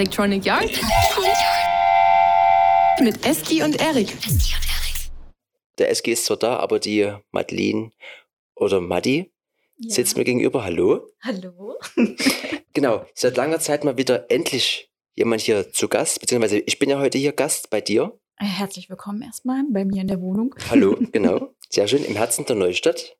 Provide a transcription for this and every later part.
Electronic Yard mit Eski und Erik. Der SG ist zwar da, aber die Madeline oder Madi Ja. sitzt mir gegenüber. Hallo? Hallo? Genau, seit langer Zeit mal wieder endlich jemand hier zu Gast, beziehungsweise ich bin ja heute hier Gast bei dir. Herzlich willkommen erstmal bei mir in der Wohnung. Hallo, genau. Sehr schön, im Herzen der Neustadt.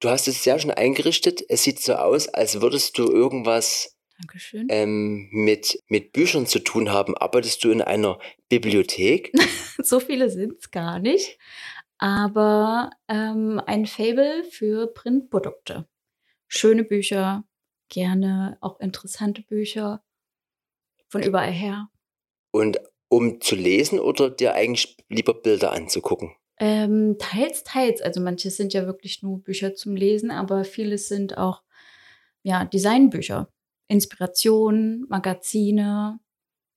Du hast es sehr schön eingerichtet. Es sieht so aus, als würdest du irgendwas Dankeschön. ähm, mit, mit Büchern zu tun haben. Arbeitest du in einer Bibliothek? So viele sind es gar nicht. Aber ähm, ein Fable für Printprodukte. Schöne Bücher, gerne auch interessante Bücher von überall her. Und um zu lesen oder dir eigentlich lieber Bilder anzugucken? Ähm, teils, teils. Also manche sind ja wirklich nur Bücher zum Lesen, aber vieles sind auch ja, Designbücher. Inspirationen, Magazine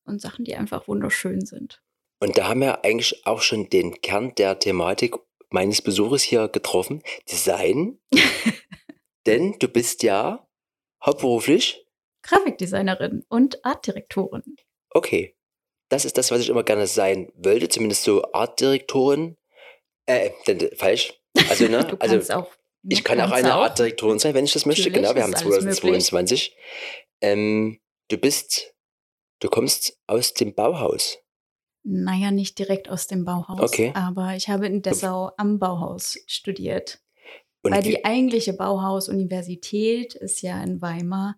und Sachen, die einfach wunderschön sind. Und da haben wir eigentlich auch schon den Kern der Thematik meines Besuches hier getroffen. Design. Denn du bist ja hauptberuflich. Grafikdesignerin und Artdirektorin. Okay. Das ist das, was ich immer gerne sein wollte. Zumindest so Artdirektorin. Äh, denn, falsch. Also, ne? Du also, kannst auch. Ich kann auch eine Artdirektorin sein, wenn ich das möchte. Natürlich, Genau, wir haben alles möglich. 2022. Ähm, du bist, du kommst aus dem Bauhaus. Naja, nicht direkt aus dem Bauhaus. Okay. Aber ich habe in Dessau am Bauhaus studiert. Und Weil die eigentliche Bauhaus-Universität ist ja in Weimar.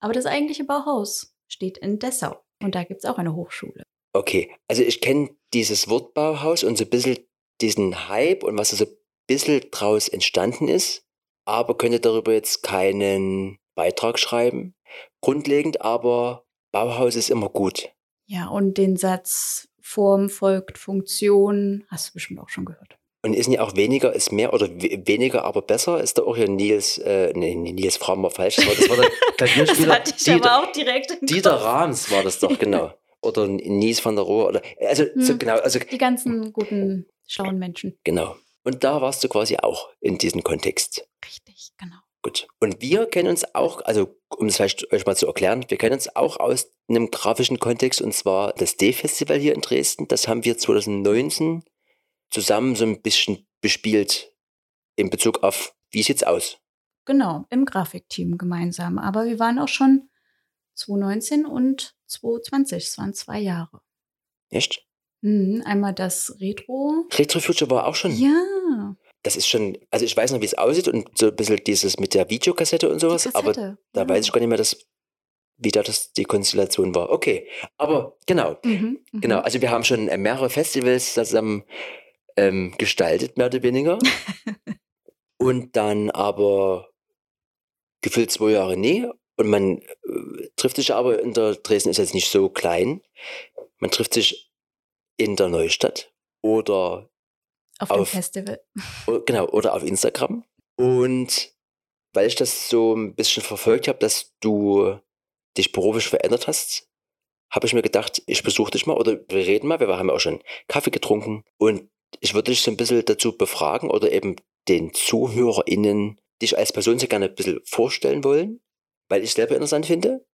Aber das eigentliche Bauhaus steht in Dessau. Und da gibt es auch eine Hochschule. Okay, also ich kenne dieses Wort Bauhaus und so ein bisschen diesen Hype und was da so bisschen draus entstanden ist, aber könnte darüber jetzt keinen Beitrag schreiben. Grundlegend aber, Bauhaus ist immer gut. Ja, und den Satz Form folgt Funktion hast du bestimmt auch schon gehört. Und ist nicht auch weniger ist mehr oder we- weniger aber besser? Ist da auch hier Nils, äh, nee, Nils Fram war falsch, das war, das war der Klavierspieler. Dieter, auch direkt Dieter. Rahms war das doch, genau. Oder Nils van der Rohe. Oder, also, so Hm. genau, also Die ganzen guten, schlauen Menschen. genau. Und da warst du quasi auch in diesem Kontext. Richtig, genau. Gut. Und wir kennen uns auch, also um es vielleicht euch mal zu erklären, wir kennen uns auch aus einem grafischen Kontext und zwar das D-Festival hier in Dresden. Das haben wir 2019 zusammen so ein bisschen bespielt in Bezug auf, wie sieht's aus? Genau, im Grafikteam gemeinsam. Aber wir waren auch schon 2019 und 2020. Es waren zwei Jahre. Echt? Mhm, einmal das Retro. Retro Future war auch schon. Ja, Das ist schon, also ich weiß noch, wie es aussieht und so ein bisschen dieses mit der Videokassette und sowas, aber Kassette. da ja. weiß ich gar nicht mehr, dass, wie da das, die Konstellation war. Okay, aber genau. Mhm, mhm. Genau, also wir haben schon äh, mehrere Festivals zusammen ähm, gestaltet, mehr oder weniger. und dann aber gefühlt zwei Jahre nie. Und man äh, trifft sich aber in der Dresden ist jetzt nicht so klein. Man trifft sich in der Neustadt oder Auf dem auf- Festival. o- genau oder auf Instagram. Und weil ich das so ein bisschen verfolgt habe, dass du dich beruflich verändert hast, habe ich mir gedacht, ich besuche dich mal oder wir reden mal. Wir haben ja auch schon Kaffee getrunken und ich würde dich so ein bisschen dazu befragen oder eben den ZuhörerInnen dich als Person so gerne ein bisschen vorstellen wollen, weil ich selber interessant finde.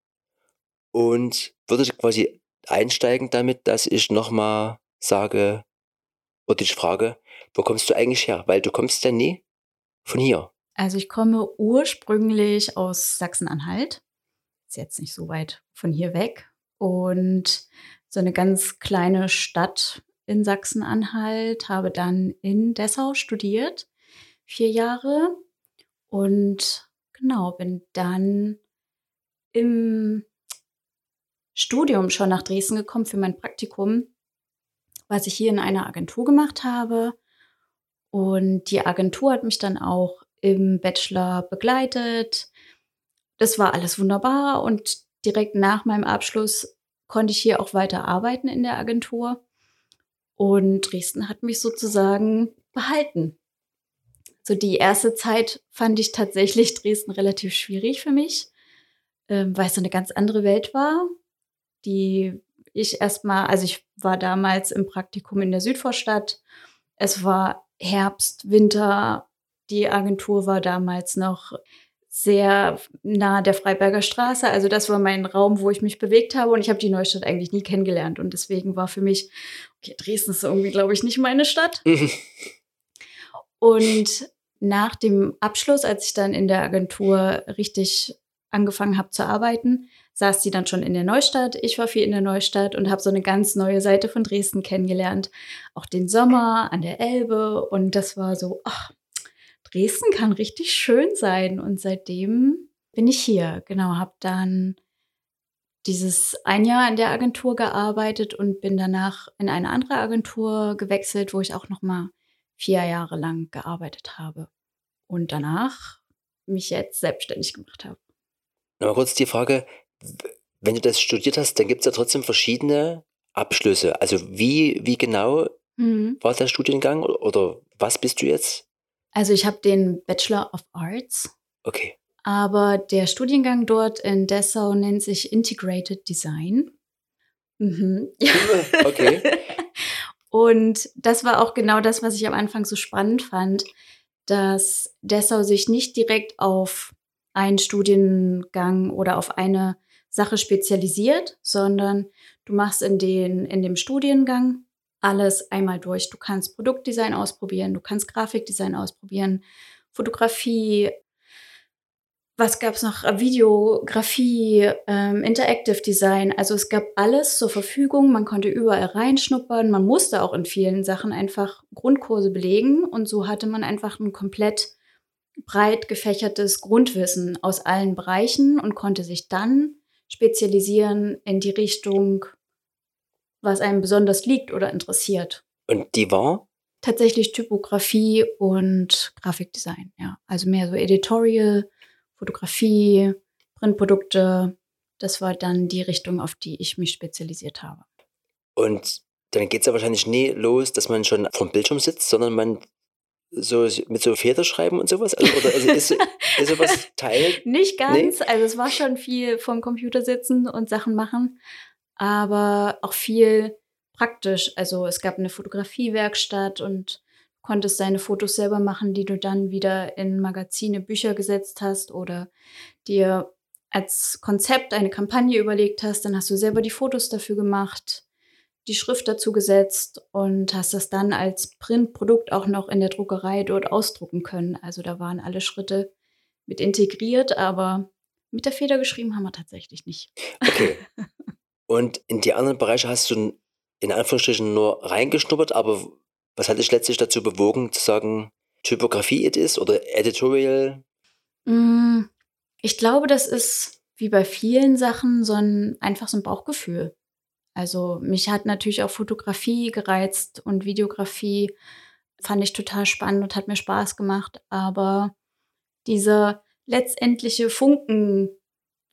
Und würde quasi einsteigen damit, dass ich nochmal sage oder dich frage, wo kommst du eigentlich her? Weil du kommst ja nie von hier. Also ich komme ursprünglich aus Sachsen-Anhalt. Ist jetzt nicht so weit von hier weg. Und so eine ganz kleine Stadt in Sachsen-Anhalt, habe dann in Dessau studiert, vier Jahre. Und genau, bin dann im Studium schon nach Dresden gekommen für mein Praktikum, was ich hier in einer Agentur gemacht habe. Und die Agentur hat mich dann auch im Bachelor begleitet. Das war alles wunderbar und direkt nach meinem Abschluss konnte ich hier auch weiter arbeiten in der Agentur. Und Dresden hat mich sozusagen behalten. So die erste Zeit fand ich tatsächlich Dresden relativ schwierig für mich, ähm, weil es so eine ganz andere Welt war, die ich erstmal, also ich war damals im Praktikum in der Südvorstadt. Es war Herbst, Winter. Die Agentur war damals noch sehr nah der Freiberger Straße. Also das war mein Raum, wo ich mich bewegt habe und ich habe die Neustadt eigentlich nie kennengelernt und deswegen war für mich, okay, Dresden ist irgendwie, glaube ich, nicht meine Stadt. Mhm. Und nach dem Abschluss, als ich dann in der Agentur richtig angefangen habe zu arbeiten, saß sie dann schon in der Neustadt. Ich war viel in der Neustadt und habe so eine ganz neue Seite von Dresden kennengelernt. Auch den Sommer an der Elbe. Und das war so, ach, Dresden kann richtig schön sein. Und seitdem bin ich hier. Genau, habe dann dieses ein Jahr in der Agentur gearbeitet und bin danach in eine andere Agentur gewechselt, wo ich auch noch mal vier Jahre lang gearbeitet habe und danach mich jetzt selbstständig gemacht habe. Nochmal kurz die Frage, wenn du das studiert hast, dann gibt es ja trotzdem verschiedene Abschlüsse. Also wie, wie genau Mhm. war der Studiengang oder, was bist du jetzt? Also ich habe den Bachelor of Arts, Okay. aber der Studiengang dort in Dessau nennt sich Integrated Design. Mhm. Okay. Und das war auch genau das, was ich am Anfang so spannend fand, dass Dessau sich nicht direkt auf einen Studiengang oder auf eine Sache spezialisiert, sondern du machst in, den, in dem Studiengang alles einmal durch. Du kannst Produktdesign ausprobieren, du kannst Grafikdesign ausprobieren, Fotografie, was gab es noch? Äh, Videografie, ähm, Interactive Design. Also es gab alles zur Verfügung. Man konnte überall reinschnuppern. Man musste auch in vielen Sachen einfach Grundkurse belegen. Und so hatte man einfach ein komplett breit gefächertes Grundwissen aus allen Bereichen und konnte sich dann spezialisieren in die Richtung, was einem besonders liegt oder interessiert. Und die war? Tatsächlich Typografie und Grafikdesign, ja. Also mehr so Editorial, Fotografie, Printprodukte. Das war dann die Richtung, auf die ich mich spezialisiert habe. Und dann geht es ja wahrscheinlich nie los, dass man schon vom Bildschirm sitzt, sondern man so mit so Federschreiben und sowas? Also, oder also ist, ist sowas Teil? Nicht ganz. Also es war schon viel vom Computer sitzen und Sachen machen, aber auch viel praktisch. Also es gab eine Fotografiewerkstatt und konntest deine Fotos selber machen, die du dann wieder in Magazine, Bücher gesetzt hast oder dir als Konzept eine Kampagne überlegt hast, dann hast du selber die Fotos dafür gemacht, die Schrift dazu gesetzt und hast das dann als Printprodukt auch noch in der Druckerei dort ausdrucken können. Also da waren alle Schritte mit integriert, aber mit der Feder geschrieben haben wir tatsächlich nicht. Okay. Und in die anderen Bereiche hast du in Anführungsstrichen nur reingeschnuppert, aber was hat dich letztlich dazu bewogen, zu sagen, Typografie it ist oder Editorial? Mm, Ich glaube, das ist wie bei vielen Sachen so ein einfach so ein Bauchgefühl. Also mich hat natürlich auch Fotografie gereizt und Videografie fand ich total spannend und hat mir Spaß gemacht. Aber dieser letztendliche Funken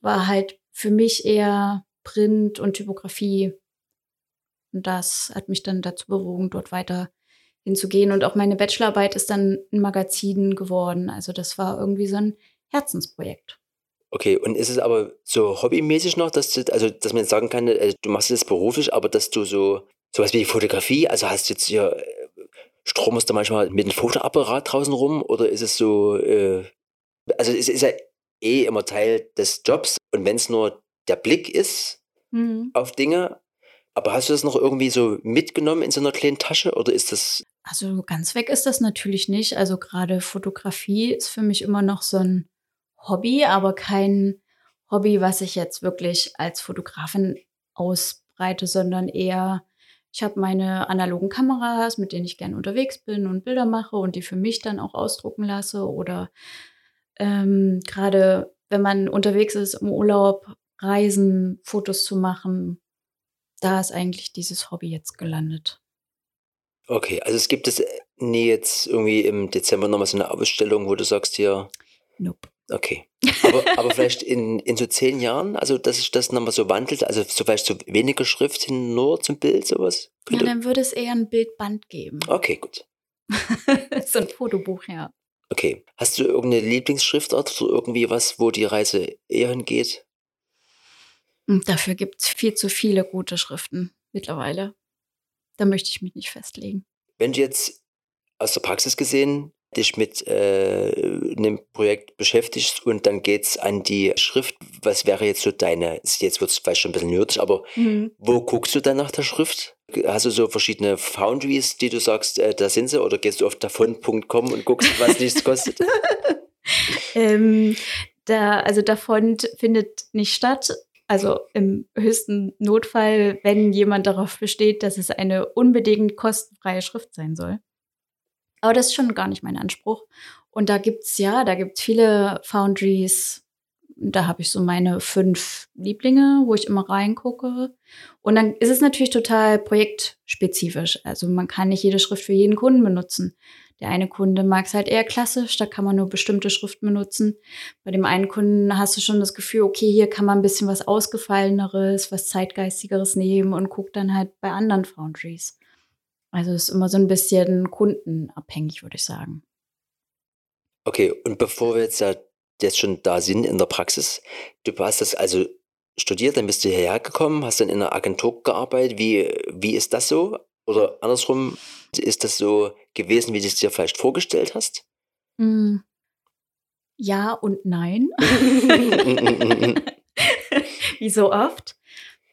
war halt für mich eher Print und Typografie. Und das hat mich dann dazu bewogen, dort weiter hinzugehen. Und auch meine Bachelorarbeit ist dann ein Magazin geworden. Also das war irgendwie so ein Herzensprojekt. Okay, und ist es aber so hobbymäßig noch, dass du, also dass man jetzt sagen kann, äh, du machst es beruflich, aber dass du so sowas wie Fotografie, also hast du jetzt hier äh, stromst du manchmal mit einem Fotoapparat draußen rum oder ist es so, äh, also es ist ja eh immer Teil des Jobs und wenn es nur der Blick ist Mhm. auf Dinge, aber hast du das noch irgendwie so mitgenommen in so einer kleinen Tasche oder ist das Also ganz weg ist das natürlich nicht. Also gerade Fotografie ist für mich immer noch so ein Hobby, aber kein Hobby, was ich jetzt wirklich als Fotografin ausbreite, sondern eher, ich habe meine analogen Kameras, mit denen ich gerne unterwegs bin und Bilder mache und die für mich dann auch ausdrucken lasse. Oder ähm, gerade wenn man unterwegs ist im Urlaub, Reisen, Fotos zu machen, da ist eigentlich dieses Hobby jetzt gelandet. Okay, also es gibt es nie jetzt irgendwie im Dezember nochmal so eine Ausstellung, wo du sagst hier, Nope. Okay. Aber, aber vielleicht in, in so zehn Jahren, also dass sich das nochmal so wandelt, also so vielleicht so weniger Schrift hin nur zum Bild, sowas? Ja, Könnte- dann würde es eher ein Bildband geben. Okay, gut. so ein Fotobuch, ja. Okay. Hast du irgendeine Lieblingsschriftart oder irgendwie was, wo die Reise eher hingeht? Und dafür gibt es viel zu viele gute Schriften mittlerweile. Da möchte ich mich nicht festlegen. Wenn du jetzt aus der Praxis gesehen dich mit äh, einem Projekt beschäftigst und dann geht's an die Schrift. Was wäre jetzt so deine, jetzt wird es vielleicht schon ein bisschen nerdig, aber Mhm. wo guckst du dann nach der Schrift? Hast du so verschiedene Foundries, die du sagst, äh, da sind sie, oder gehst du auf davon.com und guckst, was nichts kostet? Ähm, da, also davon findet nicht statt. Also im höchsten Notfall, wenn jemand darauf besteht, dass es eine unbedingt kostenfreie Schrift sein soll. Aber das ist schon gar nicht mein Anspruch. Und da gibt's ja, da gibt's viele Foundries. Da habe ich so meine fünf Lieblinge, wo ich immer reingucke. Und dann ist es natürlich total projektspezifisch. Also man kann nicht jede Schrift für jeden Kunden benutzen. Der eine Kunde mag es halt eher klassisch, da kann man nur bestimmte Schriften benutzen. Bei dem einen Kunden hast du schon das Gefühl, okay, hier kann man ein bisschen was Ausgefalleneres, was Zeitgeistigeres nehmen und guckt dann halt bei anderen Foundries. Also es ist immer so ein bisschen kundenabhängig, würde ich sagen. Okay, und bevor wir jetzt, ja jetzt schon da sind in der Praxis, du hast das also studiert, dann bist du hierher gekommen, hast dann in einer Agentur gearbeitet. Wie, wie ist das so? Oder andersrum, ist das so gewesen, wie du es dir vielleicht vorgestellt hast? Mm. Ja und nein. Wie so oft.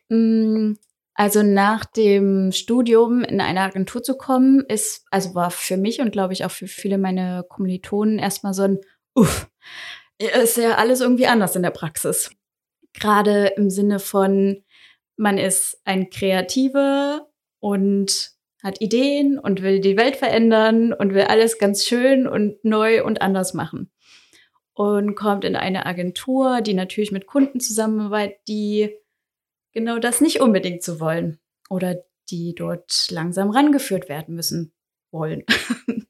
Mm, Also nach dem Studium in eine Agentur zu kommen, ist, also war für mich und glaube ich auch für viele meine Kommilitonen erstmal so ein Uff. Ist ja alles irgendwie anders in der Praxis. Gerade im Sinne von, man ist ein Kreativer und hat Ideen und will die Welt verändern und will alles ganz schön und neu und anders machen. Und kommt in eine Agentur, die natürlich mit Kunden zusammenarbeitet, die genau das nicht unbedingt so wollen oder die dort langsam rangeführt werden müssen wollen.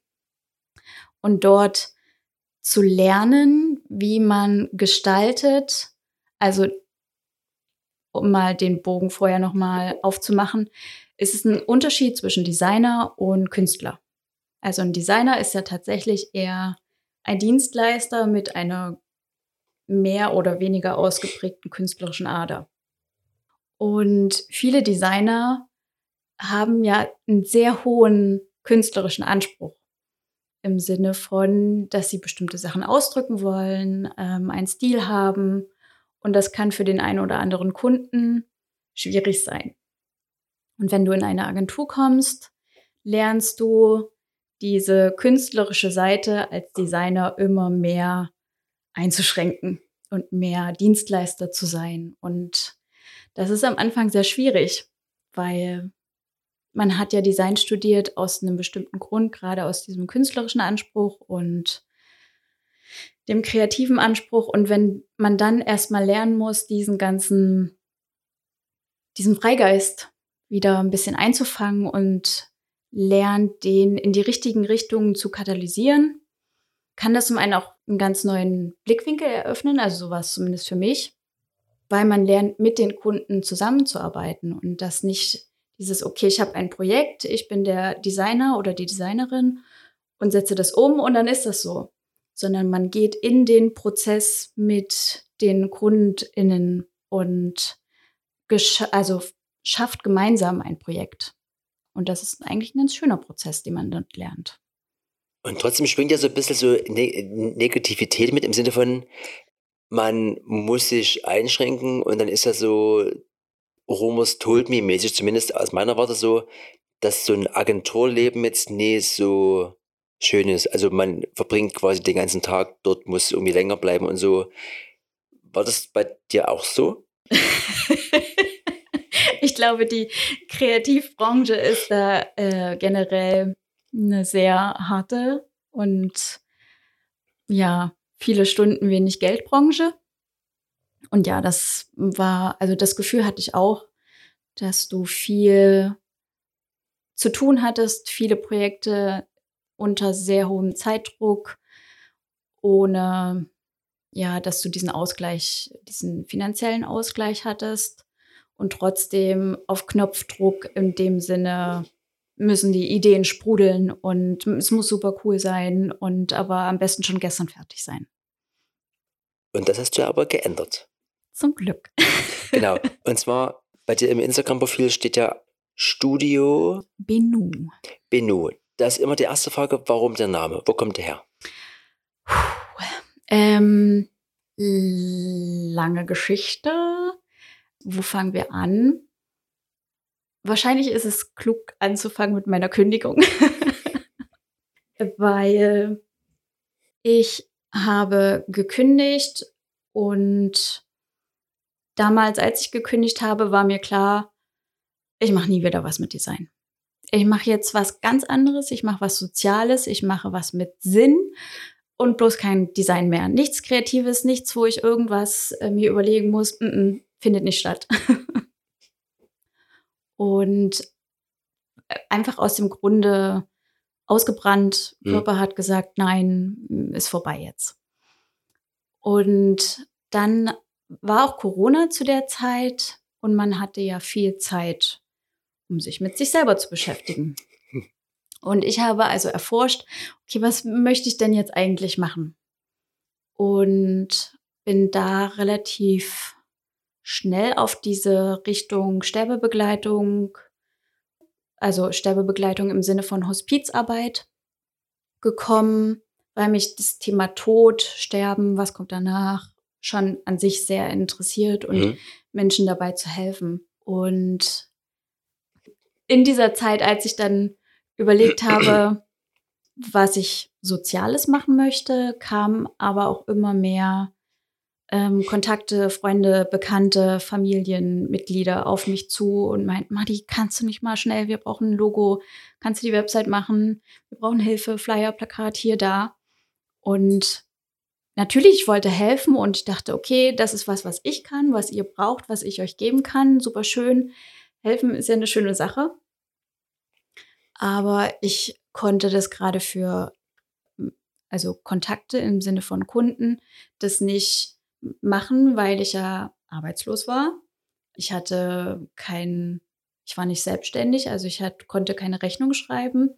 und dort zu lernen, wie man gestaltet, also um mal den Bogen vorher nochmal aufzumachen, ist es ein Unterschied zwischen Designer und Künstler. Also ein Designer ist ja tatsächlich eher ein Dienstleister mit einer mehr oder weniger ausgeprägten künstlerischen Ader. Und viele Designer haben ja einen sehr hohen künstlerischen Anspruch im Sinne von, dass sie bestimmte Sachen ausdrücken wollen, ähm, einen Stil haben. Und das kann für den einen oder anderen Kunden schwierig sein. Und wenn du in eine Agentur kommst, lernst du diese künstlerische Seite als Designer immer mehr einzuschränken und mehr Dienstleister zu sein. Und das ist am Anfang sehr schwierig, weil man hat ja Design studiert aus einem bestimmten Grund, gerade aus diesem künstlerischen Anspruch und dem kreativen Anspruch. Und wenn man dann erstmal lernen muss, diesen ganzen, diesen Freigeist wieder ein bisschen einzufangen und lernt, den in die richtigen Richtungen zu katalysieren, kann das zum einen auch einen ganz neuen Blickwinkel eröffnen, also sowas zumindest für mich, weil man lernt, mit den Kunden zusammenzuarbeiten und das nicht dieses, okay, ich habe ein Projekt, ich bin der Designer oder die Designerin und setze das um und dann ist das so, sondern man geht in den Prozess mit den KundInnen und also schafft gemeinsam ein Projekt. Und das ist eigentlich ein ganz schöner Prozess, den man dort lernt. Und trotzdem schwingt ja so ein bisschen so ne Negativität mit im Sinne von, man muss sich einschränken und dann ist ja so Rumors told me mäßig, zumindest aus meiner Warte so, dass so ein Agenturleben jetzt nicht so schön ist. Also man verbringt quasi den ganzen Tag dort, muss irgendwie länger bleiben und so. War das bei dir auch so? ich glaube, die Kreativbranche ist da äh, generell eine sehr harte und ja, viele Stunden wenig Geldbranche. Und ja, das war, also das Gefühl hatte ich auch, dass du viel zu tun hattest, viele Projekte unter sehr hohem Zeitdruck, ohne ja, dass du diesen Ausgleich, diesen finanziellen Ausgleich hattest und trotzdem auf Knopfdruck in dem Sinne müssen die Ideen sprudeln und es muss super cool sein und aber am besten schon gestern fertig sein. Und das hast du aber geändert. Zum Glück. Genau. Und zwar bei dir im Instagram-Profil steht ja Studio Benu. Benu. da ist immer die erste Frage, warum der Name? Wo kommt der her? Ähm, lange Geschichte. Wo fangen wir an? Wahrscheinlich ist es klug anzufangen mit meiner Kündigung, weil ich habe gekündigt und damals, als ich gekündigt habe, war mir klar, ich mache nie wieder was mit Design. Ich mache jetzt was ganz anderes, ich mache was Soziales, ich mache was mit Sinn und bloß kein Design mehr. Nichts Kreatives, nichts, wo ich irgendwas äh, mir überlegen muss, mm -mm, findet nicht statt. und äh, einfach aus dem Grunde ausgebrannt, mhm. Körper hat gesagt, nein, ist vorbei jetzt. Und dann war auch Corona zu der Zeit und man hatte ja viel Zeit, um sich mit sich selber zu beschäftigen. Und ich habe also erforscht, okay, was möchte ich denn jetzt eigentlich machen? Und bin da relativ schnell auf diese Richtung Sterbebegleitung, also Sterbebegleitung im Sinne von Hospizarbeit gekommen, weil mich das Thema Tod, Sterben, was kommt danach, schon an sich sehr interessiert und mhm. Menschen dabei zu helfen. Und in dieser Zeit, als ich dann überlegt habe, was ich Soziales machen möchte, kamen aber auch immer mehr ähm, Kontakte, Freunde, Bekannte, Familienmitglieder auf mich zu und meinten, Madi, kannst du nicht mal schnell, wir brauchen ein Logo, kannst du die Website machen, wir brauchen Hilfe, Flyer, Plakat, hier, da. Und natürlich, ich wollte helfen und ich dachte, okay, das ist was, was ich kann, was ihr braucht, was ich euch geben kann, super schön. Helfen ist ja eine schöne Sache. Aber ich konnte das gerade für also Kontakte im Sinne von Kunden das nicht machen, weil ich ja arbeitslos war. Ich hatte kein, ich war nicht selbstständig, also ich hat, konnte keine Rechnung schreiben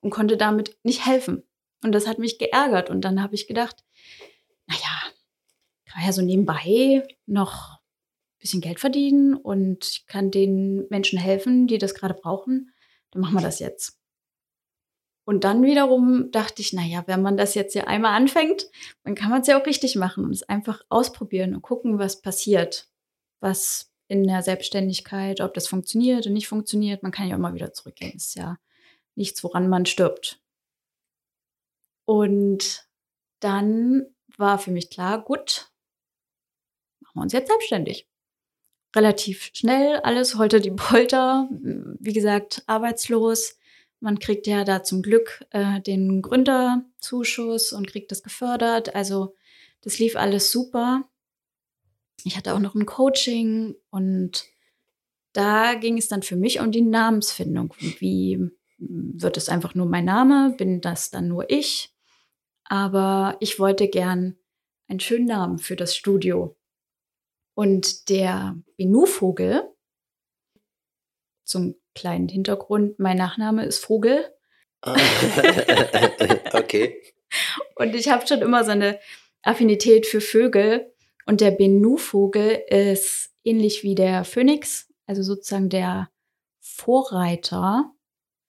und konnte damit nicht helfen. Und das hat mich geärgert. Und dann habe ich gedacht, naja, kann ja so nebenbei noch ein bisschen Geld verdienen und ich kann den Menschen helfen, die das gerade brauchen. Dann machen wir das jetzt. Und dann wiederum dachte ich, naja, wenn man das jetzt ja einmal anfängt, dann kann man es ja auch richtig machen und es einfach ausprobieren und gucken, was passiert. Was in der Selbstständigkeit, ob das funktioniert oder nicht funktioniert. Man kann ja immer wieder zurückgehen. Ist ja nichts, woran man stirbt. Und dann war für mich klar, gut, machen wir uns jetzt selbstständig. Relativ schnell, alles heute die Polter. Wie gesagt, arbeitslos man kriegt ja da zum Glück äh, den Gründerzuschuss und kriegt das gefördert. Also das lief alles super. Ich hatte auch noch ein Coaching und da ging es dann für mich um die Namensfindung. Wie wird es einfach nur mein Name? Bin das dann nur ich? Aber ich wollte gern einen schönen Namen für das Studio. Und der Benu-Vogel, zum kleinen Hintergrund. Mein Nachname ist Vogel. Ah. okay. Und ich habe schon immer so eine Affinität für Vögel. Und der Benu-Vogel ist ähnlich wie der Phönix, also sozusagen der Vorreiter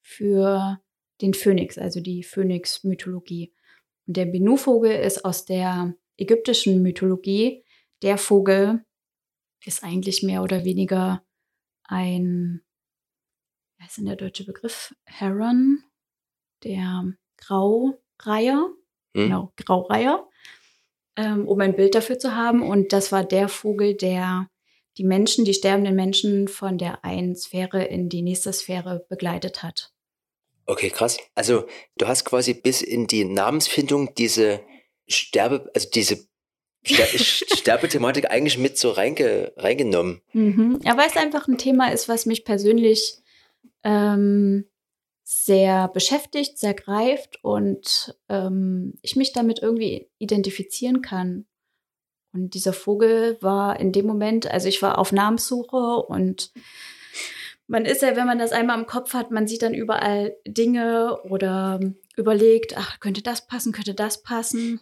für den Phönix, also die Phönix-Mythologie. Und der Benu-Vogel ist aus der ägyptischen Mythologie. Der Vogel ist eigentlich mehr oder weniger ein was ist denn der deutsche Begriff? Heron, der Graureiher, hm. genau, Graureiher, ähm, um ein Bild dafür zu haben. Und das war der Vogel, der die Menschen, die sterbenden Menschen von der einen Sphäre in die nächste Sphäre begleitet hat. Okay, krass. Also du hast quasi bis in die Namensfindung diese Sterbe, also diese Ster Sterbethematik eigentlich mit so reinge reingenommen. Mhm. Ja, weil es einfach ein Thema ist, was mich persönlich ähm, sehr beschäftigt, sehr greift und ähm, ich mich damit irgendwie identifizieren kann. Und dieser Vogel war in dem Moment, also ich war auf Namenssuche und man ist ja, wenn man das einmal im Kopf hat, man sieht dann überall Dinge oder überlegt, ach, könnte das passen, könnte das passen.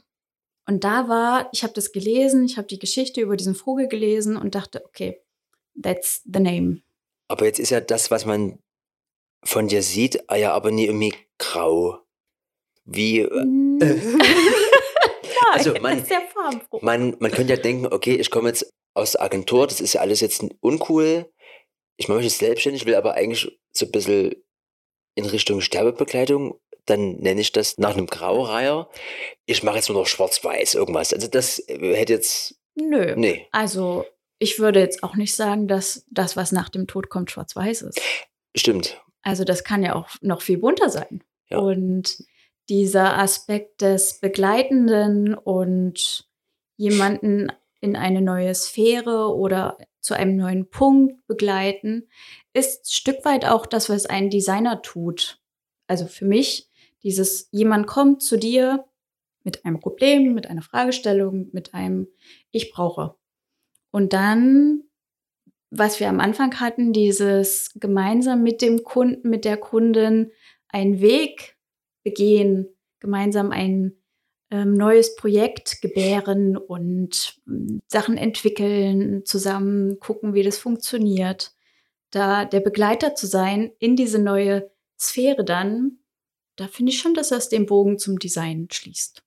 Und da war, ich habe das gelesen, ich habe die Geschichte über diesen Vogel gelesen und dachte, okay, that's the name. Aber jetzt ist ja das, was man von dir sieht, ah ja aber nie irgendwie grau. Wie. Äh, Hm. Also man- man, man könnte ja denken, okay, ich komme jetzt aus der Agentur, das ist ja alles jetzt uncool. Ich mache mich jetzt selbstständig, will aber eigentlich so ein bisschen in Richtung Sterbebekleidung. Dann nenne ich das nach einem Graureiher. Ich mache jetzt nur noch schwarz-weiß irgendwas. Also das äh, hätte jetzt. Nö. Nee. Also, ich würde jetzt auch nicht sagen, dass das, was nach dem Tod kommt, schwarz-weiß ist. Stimmt. Also, das kann ja auch noch viel bunter sein. Ja. Und dieser Aspekt des Begleitenden und jemanden in eine neue Sphäre oder zu einem neuen Punkt begleiten, ist ein Stück weit auch das, was ein Designer tut. Also für mich, dieses jemand kommt zu dir mit einem Problem, mit einer Fragestellung, mit einem Ich brauche. Und dann, was wir am Anfang hatten, dieses gemeinsam mit dem Kunden, mit der Kundin einen Weg begehen, gemeinsam ein ähm, neues Projekt gebären und ähm, Sachen entwickeln, zusammen gucken, wie das funktioniert. Da der Begleiter zu sein in diese neue Sphäre dann, da finde ich schon, dass das den Bogen zum Design schließt.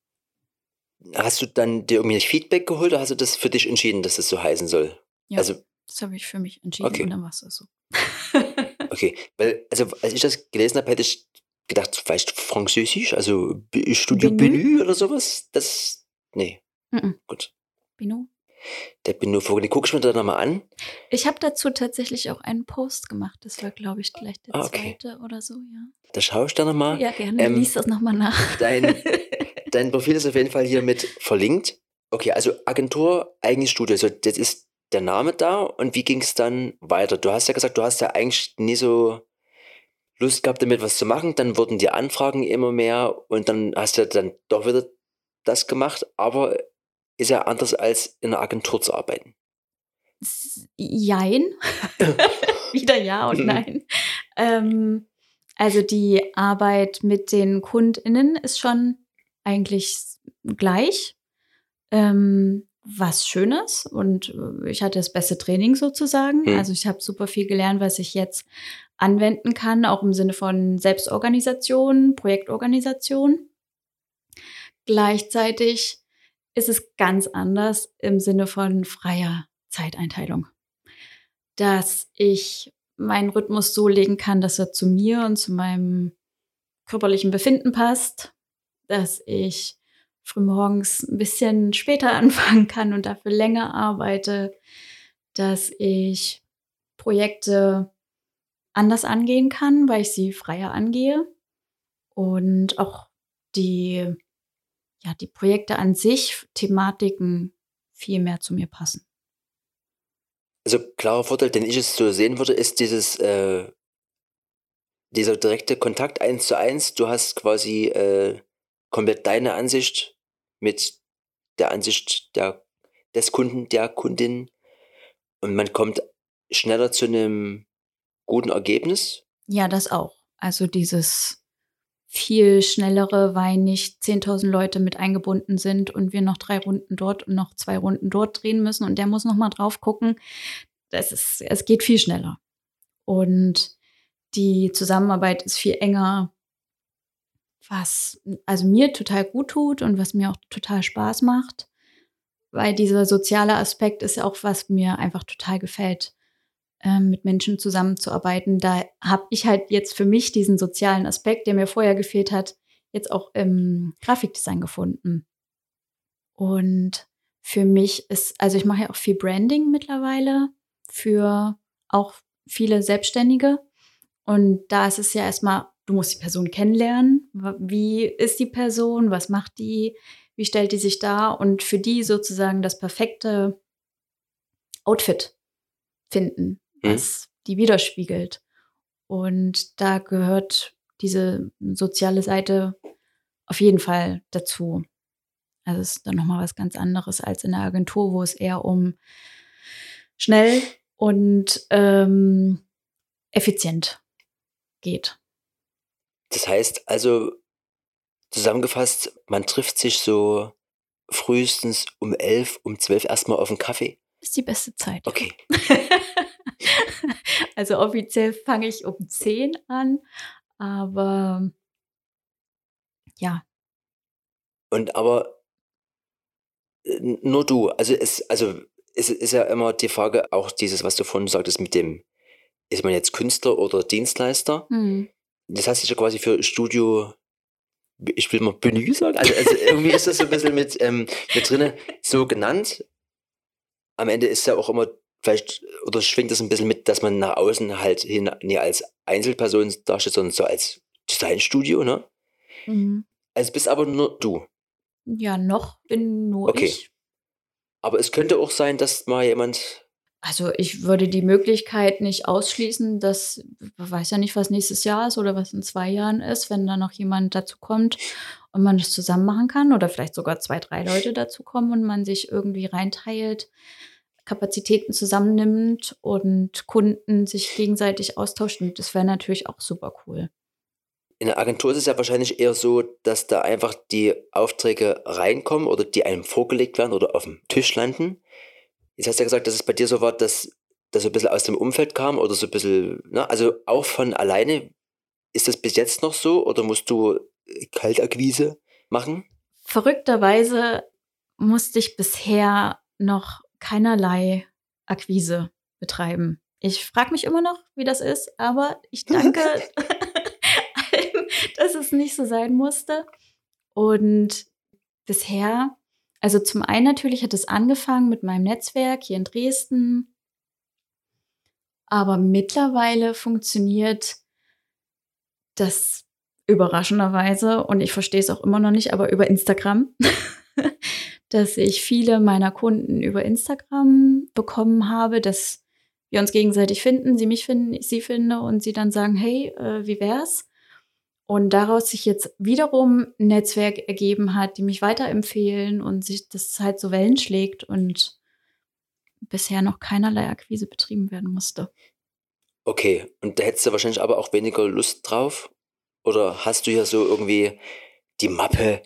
Hast du dann dir irgendwie Feedback geholt oder hast du das für dich entschieden, dass das so heißen soll? Ja, Also, das habe ich für mich entschieden Okay. und dann war es so. okay. Weil, also, als ich das gelesen habe, hätte ich gedacht, vielleicht Französisch, also Studio? Benü oder sowas. Das. Nee, Mhm. gut. Bino? Der Benü-Vogel, den gucke ich mir dann nochmal an. Ich habe dazu tatsächlich auch einen Post gemacht. Das war, glaube ich, gleich der Ah, okay. zweite oder so, ja. Da schaue ich dann nochmal. Ja, gerne. Ähm, Lies das nochmal nach. Dein, dein Profil ist auf jeden Fall hier mit verlinkt. Okay, also Agentur, eigenes Studio. Also das ist der Name da. Und wie ging es dann weiter? Du hast ja gesagt, du hast ja eigentlich nie so Lust gehabt, damit was zu machen. Dann wurden die Anfragen immer mehr und dann hast du dann doch wieder das gemacht. Aber ist ja anders als in einer Agentur zu arbeiten. Jein. Wieder ja und nein. Ähm, also die Arbeit mit den KundInnen ist schon eigentlich gleich. Ähm, was Schönes und äh, ich hatte das beste Training sozusagen. Mhm. Also ich habe super viel gelernt, was ich jetzt anwenden kann, auch im Sinne von Selbstorganisation, Projektorganisation. Gleichzeitig ist es ganz anders im Sinne von freier Zeiteinteilung. Dass ich meinen Rhythmus so legen kann, dass er zu mir und zu meinem körperlichen Befinden passt, dass ich frühmorgens ein bisschen später anfangen kann und dafür länger arbeite, dass ich Projekte anders angehen kann, weil ich sie freier angehe und auch die ja, die Projekte an sich, Thematiken viel mehr zu mir passen. Also klarer Vorteil, den ich es so sehen würde, ist dieses äh, dieser direkte Kontakt eins zu eins. Du hast quasi äh, komplett deine Ansicht mit der Ansicht der, des Kunden, der Kundin und man kommt schneller zu einem guten Ergebnis. Ja, das auch. Also dieses viel schnellere, weil nicht 10.000 Leute mit eingebunden sind und wir noch drei Runden dort und noch zwei Runden dort drehen müssen und der muss noch mal drauf gucken. Das ist, es geht viel schneller. Und die Zusammenarbeit ist viel enger, was also mir total gut tut und was mir auch total Spaß macht, weil dieser soziale Aspekt ist ja auch, was mir einfach total gefällt ähm, mit Menschen zusammenzuarbeiten. Da habe ich halt jetzt für mich diesen sozialen Aspekt, der mir vorher gefehlt hat, jetzt auch im Grafikdesign gefunden. Und für mich ist, also ich mache ja auch viel Branding mittlerweile für auch viele Selbstständige. Und da ist es ja erstmal, du musst die Person kennenlernen. Wie ist die Person? Was macht die? Wie stellt die sich dar? Und für die sozusagen das perfekte Outfit finden, Mhm. was die widerspiegelt. Und da gehört diese soziale Seite auf jeden Fall dazu. Also es ist dann nochmal was ganz anderes als in der Agentur, wo es eher um schnell und ähm, effizient geht. Das heißt also, zusammengefasst, man trifft sich so frühestens um elf, um zwölf erstmal auf einen Kaffee. Ist die beste Zeit. Okay. also offiziell fange ich um 10 an, aber Ja. Und aber äh, nur du. Also es, also es ist ja immer die Frage, auch dieses, was du vorhin sagtest, mit dem, ist man jetzt Künstler oder Dienstleister? Hm. Das heißt ja quasi für Studio, ich will mal Menü sagen. Also, also irgendwie ist das so ein bisschen mit, ähm, mit drinne so genannt. Am Ende ist ja auch immer vielleicht, oder schwingt das ein bisschen mit, dass man nach außen halt hin, nie als Einzelperson dasteht, sondern so als Designstudio, ne? Mhm. Also bist aber nur du. Ja, noch bin nur Okay. ich. Aber es könnte auch sein, dass mal jemand. Also ich würde die Möglichkeit nicht ausschließen, dass, man weiß ja nicht, was nächstes Jahr ist oder was in zwei Jahren ist, wenn da noch jemand dazu kommt und man das zusammen machen kann oder vielleicht sogar zwei, drei Leute dazu kommen und man sich irgendwie reinteilt, Kapazitäten zusammennimmt und Kunden sich gegenseitig austauscht. Und das wäre natürlich auch super cool. In der Agentur ist es ja wahrscheinlich eher so, dass da einfach die Aufträge reinkommen oder die einem vorgelegt werden oder auf dem Tisch landen. Jetzt hast du ja gesagt, dass es bei dir so war, dass das so ein bisschen aus dem Umfeld kam oder so ein bisschen, ne? also auch von alleine. Ist das bis jetzt noch so oder musst du Kaltakquise machen? Verrückterweise musste ich bisher noch keinerlei Akquise betreiben. Ich frage mich immer noch, wie das ist, aber ich danke allem, dass es nicht so sein musste. Und bisher, also zum einen natürlich hat es angefangen mit meinem Netzwerk hier in Dresden, aber mittlerweile funktioniert das überraschenderweise, und ich verstehe es auch immer noch nicht, aber über Instagram, dass ich viele meiner Kunden über Instagram bekommen habe, dass wir uns gegenseitig finden, sie mich finden, ich sie finde und sie dann sagen, hey, äh, wie wär's? Und daraus sich jetzt wiederum ein Netzwerk ergeben hat, die mich weiterempfehlen und sich das halt so Wellen schlägt und bisher noch keinerlei Akquise betrieben werden musste. Okay, und da hättest du wahrscheinlich aber auch weniger Lust drauf? Oder hast du hier so irgendwie die Mappe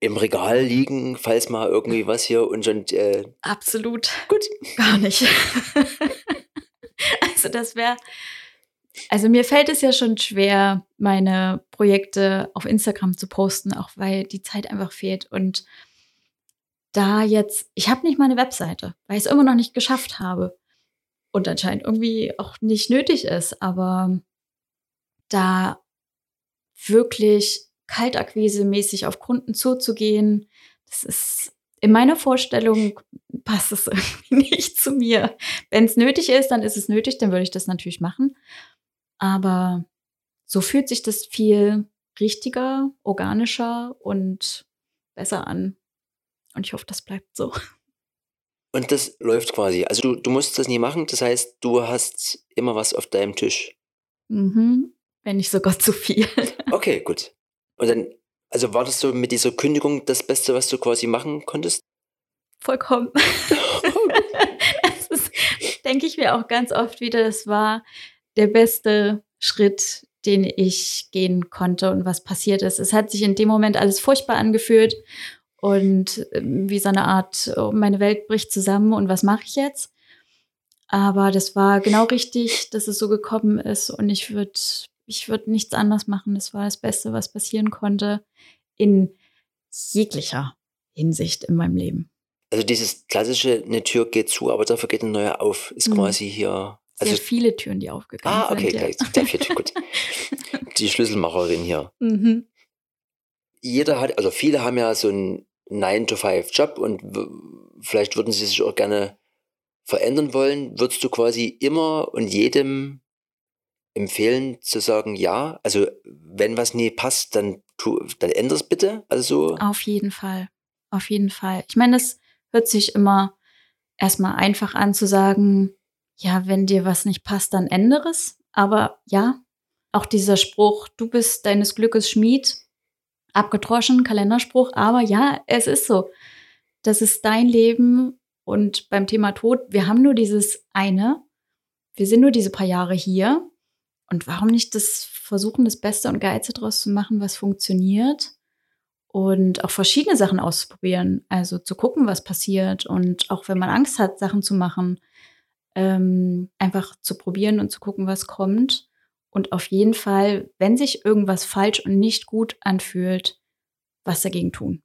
im Regal liegen, falls mal irgendwie was hier und schon, äh, Absolut. Gut. Gar nicht. also das wäre, also mir fällt es ja schon schwer, meine Projekte auf Instagram zu posten, auch weil die Zeit einfach fehlt. Und da jetzt, ich habe nicht mal eine Webseite, weil ich es immer noch nicht geschafft habe. Und anscheinend irgendwie auch nicht nötig ist. Aber da wirklich kaltakquise-mäßig auf Kunden zuzugehen, das ist in meiner Vorstellung passt es irgendwie nicht zu mir. Wenn es nötig ist, dann ist es nötig, dann würde ich das natürlich machen. Aber so fühlt sich das viel richtiger, organischer und besser an. Und ich hoffe, das bleibt so. und das läuft quasi. Also du, du musst das nie machen, das heißt, du hast immer was auf deinem Tisch. Mhm. Wenn nicht sogar zu viel. Okay, gut. Und dann, also war das so mit dieser Kündigung das Beste, was du quasi machen konntest? Vollkommen. das ist, denke ich mir auch ganz oft wieder, das war der beste Schritt, den ich gehen konnte und was passiert ist. Es hat sich in dem Moment alles furchtbar angefühlt und ähm, wie so eine Art, oh, meine Welt bricht zusammen und was mache ich jetzt? Aber das war genau richtig, dass es so gekommen ist und ich würde ich würd nichts anderes machen. Das war das Beste, was passieren konnte in jeglicher Hinsicht in meinem Leben. Also dieses klassische, eine Tür geht zu, aber dafür geht eine neue auf, ist Mhm. quasi hier. Sehr Also, viele Türen, die aufgegangen ah, okay, sind. ja. gleich, gleich viel, gut. Die Schlüsselmacherin hier. Mhm. Jeder hat, also viele haben ja so einen 9-to-5-Job und vielleicht würden sie sich auch gerne verändern wollen. Würdest du quasi immer und jedem empfehlen zu sagen, ja, also wenn was nie passt, dann tu, dann änders bitte. Also so. Auf jeden Fall. Auf jeden Fall. Ich meine, es hört sich immer erstmal einfach an zu sagen, ja, wenn dir was nicht passt, dann ändere es. Aber ja, auch dieser Spruch, du bist deines Glückes Schmied, abgedroschen, Kalenderspruch, aber ja, es ist so. Das ist dein Leben und beim Thema Tod, wir haben nur dieses eine. Wir sind nur diese paar Jahre hier. Und warum nicht das versuchen, das Beste und Geilste draus zu machen, was funktioniert? und auch verschiedene Sachen auszuprobieren. Also zu gucken, was passiert und auch wenn man Angst hat, Sachen zu machen, ähm, einfach zu probieren und zu gucken, was kommt. Und auf jeden Fall, wenn sich irgendwas falsch und nicht gut anfühlt, was dagegen tun.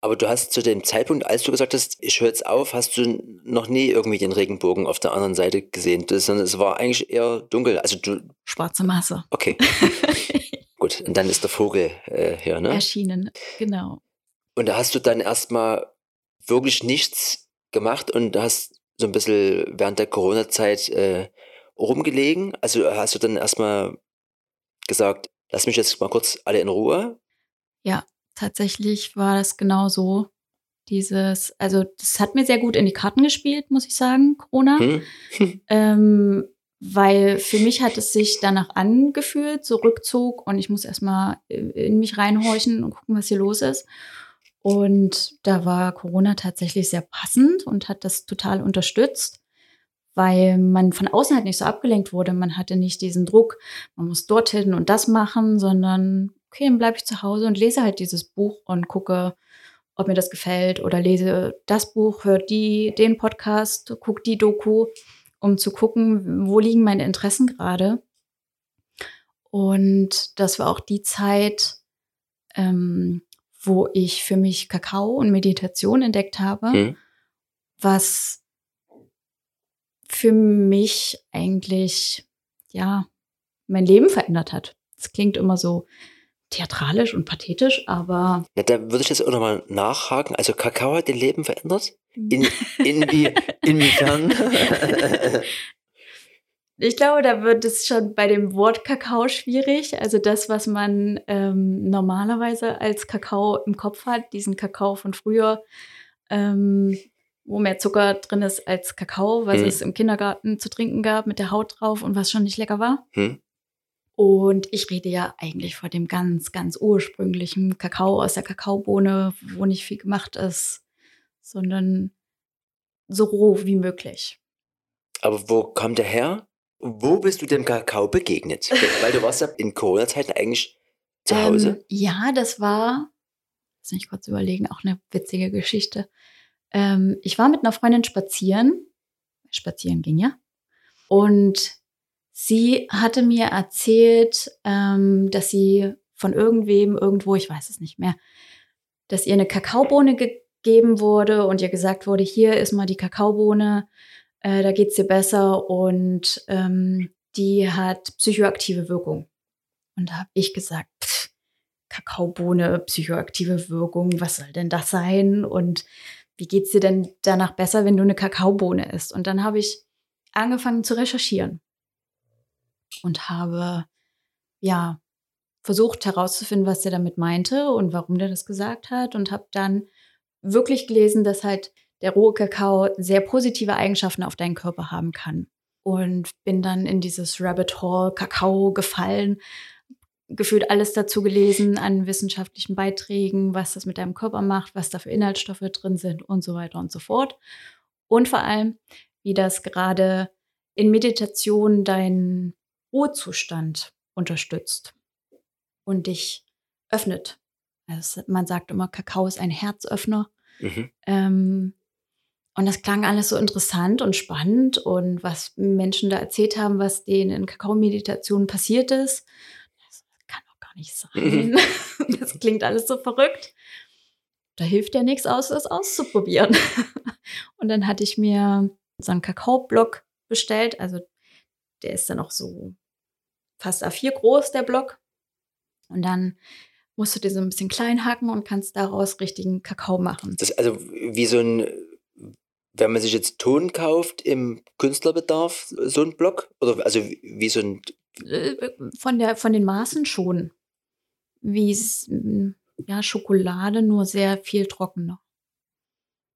Aber du hast zu dem Zeitpunkt, als du gesagt hast, ich höre jetzt auf, hast du noch nie irgendwie den Regenbogen auf der anderen Seite gesehen, sondern es war eigentlich eher dunkel. Also du. Schwarze Masse. Okay. Gut, und dann ist der Vogel äh, hier, ne? Erschienen, genau. Und da hast du dann erstmal wirklich nichts gemacht und hast so ein bisschen während der Corona-Zeit äh, rumgelegen. Also hast du dann erstmal gesagt, lass mich jetzt mal kurz alle in Ruhe. Ja, tatsächlich war das genau so. Dieses, also das hat mir sehr gut in die Karten gespielt, muss ich sagen, Corona. Hm. ähm, weil für mich hat es sich danach angefühlt, so Rückzug und ich muss erstmal in mich reinhorchen und gucken, was hier los ist. Und da war Corona tatsächlich sehr passend und hat das total unterstützt, weil man von außen halt nicht so abgelenkt wurde. Man hatte nicht diesen Druck, man muss dorthin und das machen, sondern okay, dann bleibe ich zu Hause und lese halt dieses Buch und gucke, ob mir das gefällt oder lese das Buch, höre die, den Podcast, gucke die Doku, um zu gucken, wo liegen meine Interessen gerade. Und das war auch die Zeit, ähm, wo ich für mich Kakao und Meditation entdeckt habe, mhm. was für mich eigentlich, ja, mein Leben verändert hat. Es klingt immer so theatralisch und pathetisch, aber. Ja, da würde ich jetzt auch nochmal nachhaken. Also Kakao hat dein Leben verändert? In, in wie, inwiefern? Ich glaube, da wird es schon bei dem Wort Kakao schwierig. Also das, was man ähm, normalerweise als Kakao im Kopf hat, diesen Kakao von früher, ähm, wo mehr Zucker drin ist als Kakao, was hm. es im Kindergarten zu trinken gab mit der Haut drauf und was schon nicht lecker war. Hm. Und ich rede ja eigentlich vor dem ganz, ganz ursprünglichen Kakao aus der Kakaobohne, wo nicht viel gemacht ist, sondern so roh wie möglich. Aber wo kommt der her? Wo bist du dem Kakao begegnet? Weil du warst ja in Corona-Zeiten eigentlich zu Hause. Ähm, ja, das war, lass mich kurz überlegen, auch eine witzige Geschichte. Ähm, ich war mit einer Freundin spazieren. Spazieren ging ja. Und Sie hatte mir erzählt, ähm, dass sie von irgendwem irgendwo, ich weiß es nicht mehr, dass ihr eine Kakaobohne gegeben wurde und ihr gesagt wurde, hier ist mal die Kakaobohne, äh, da es dir besser und ähm, die hat psychoaktive Wirkung. Und da habe ich gesagt, pff, Kakaobohne, psychoaktive Wirkung, was soll denn das sein? Und wie geht es dir denn danach besser, wenn du eine Kakaobohne isst? Und dann habe ich angefangen zu recherchieren und habe ja versucht herauszufinden, was er damit meinte und warum der das gesagt hat und habe dann wirklich gelesen, dass halt der rohe Kakao sehr positive Eigenschaften auf deinen Körper haben kann. Und bin dann in dieses Rabbit Hole Kakao gefallen, gefühlt alles dazu gelesen an wissenschaftlichen Beiträgen, was das mit deinem Körper macht, was da für Inhaltsstoffe drin sind und so weiter und so fort. Und vor allem, wie das gerade in Meditation deinen Ruhezustand unterstützt und dich öffnet. Also man sagt immer, Kakao ist ein Herzöffner. Mhm. Ähm, und das klang alles so interessant und spannend und was Menschen da erzählt haben, was denen in Kakao-Meditationen passiert ist. Das kann doch gar nicht sein. Mhm. Das klingt alles so verrückt. Da hilft ja nichts aus, das auszuprobieren. Und dann hatte ich mir so einen Kakao-Block bestellt. Also der ist dann auch so fast A4 groß, der Block. Und dann musst du dir so ein bisschen klein hacken und kannst daraus richtigen Kakao machen. Das ist also wie so ein, wenn man sich jetzt Ton kauft im Künstlerbedarf, so ein Block? Oder also wie so ein. Äh, von, der, von den Maßen schon. Wie es, ja, Schokolade, nur sehr viel trockener.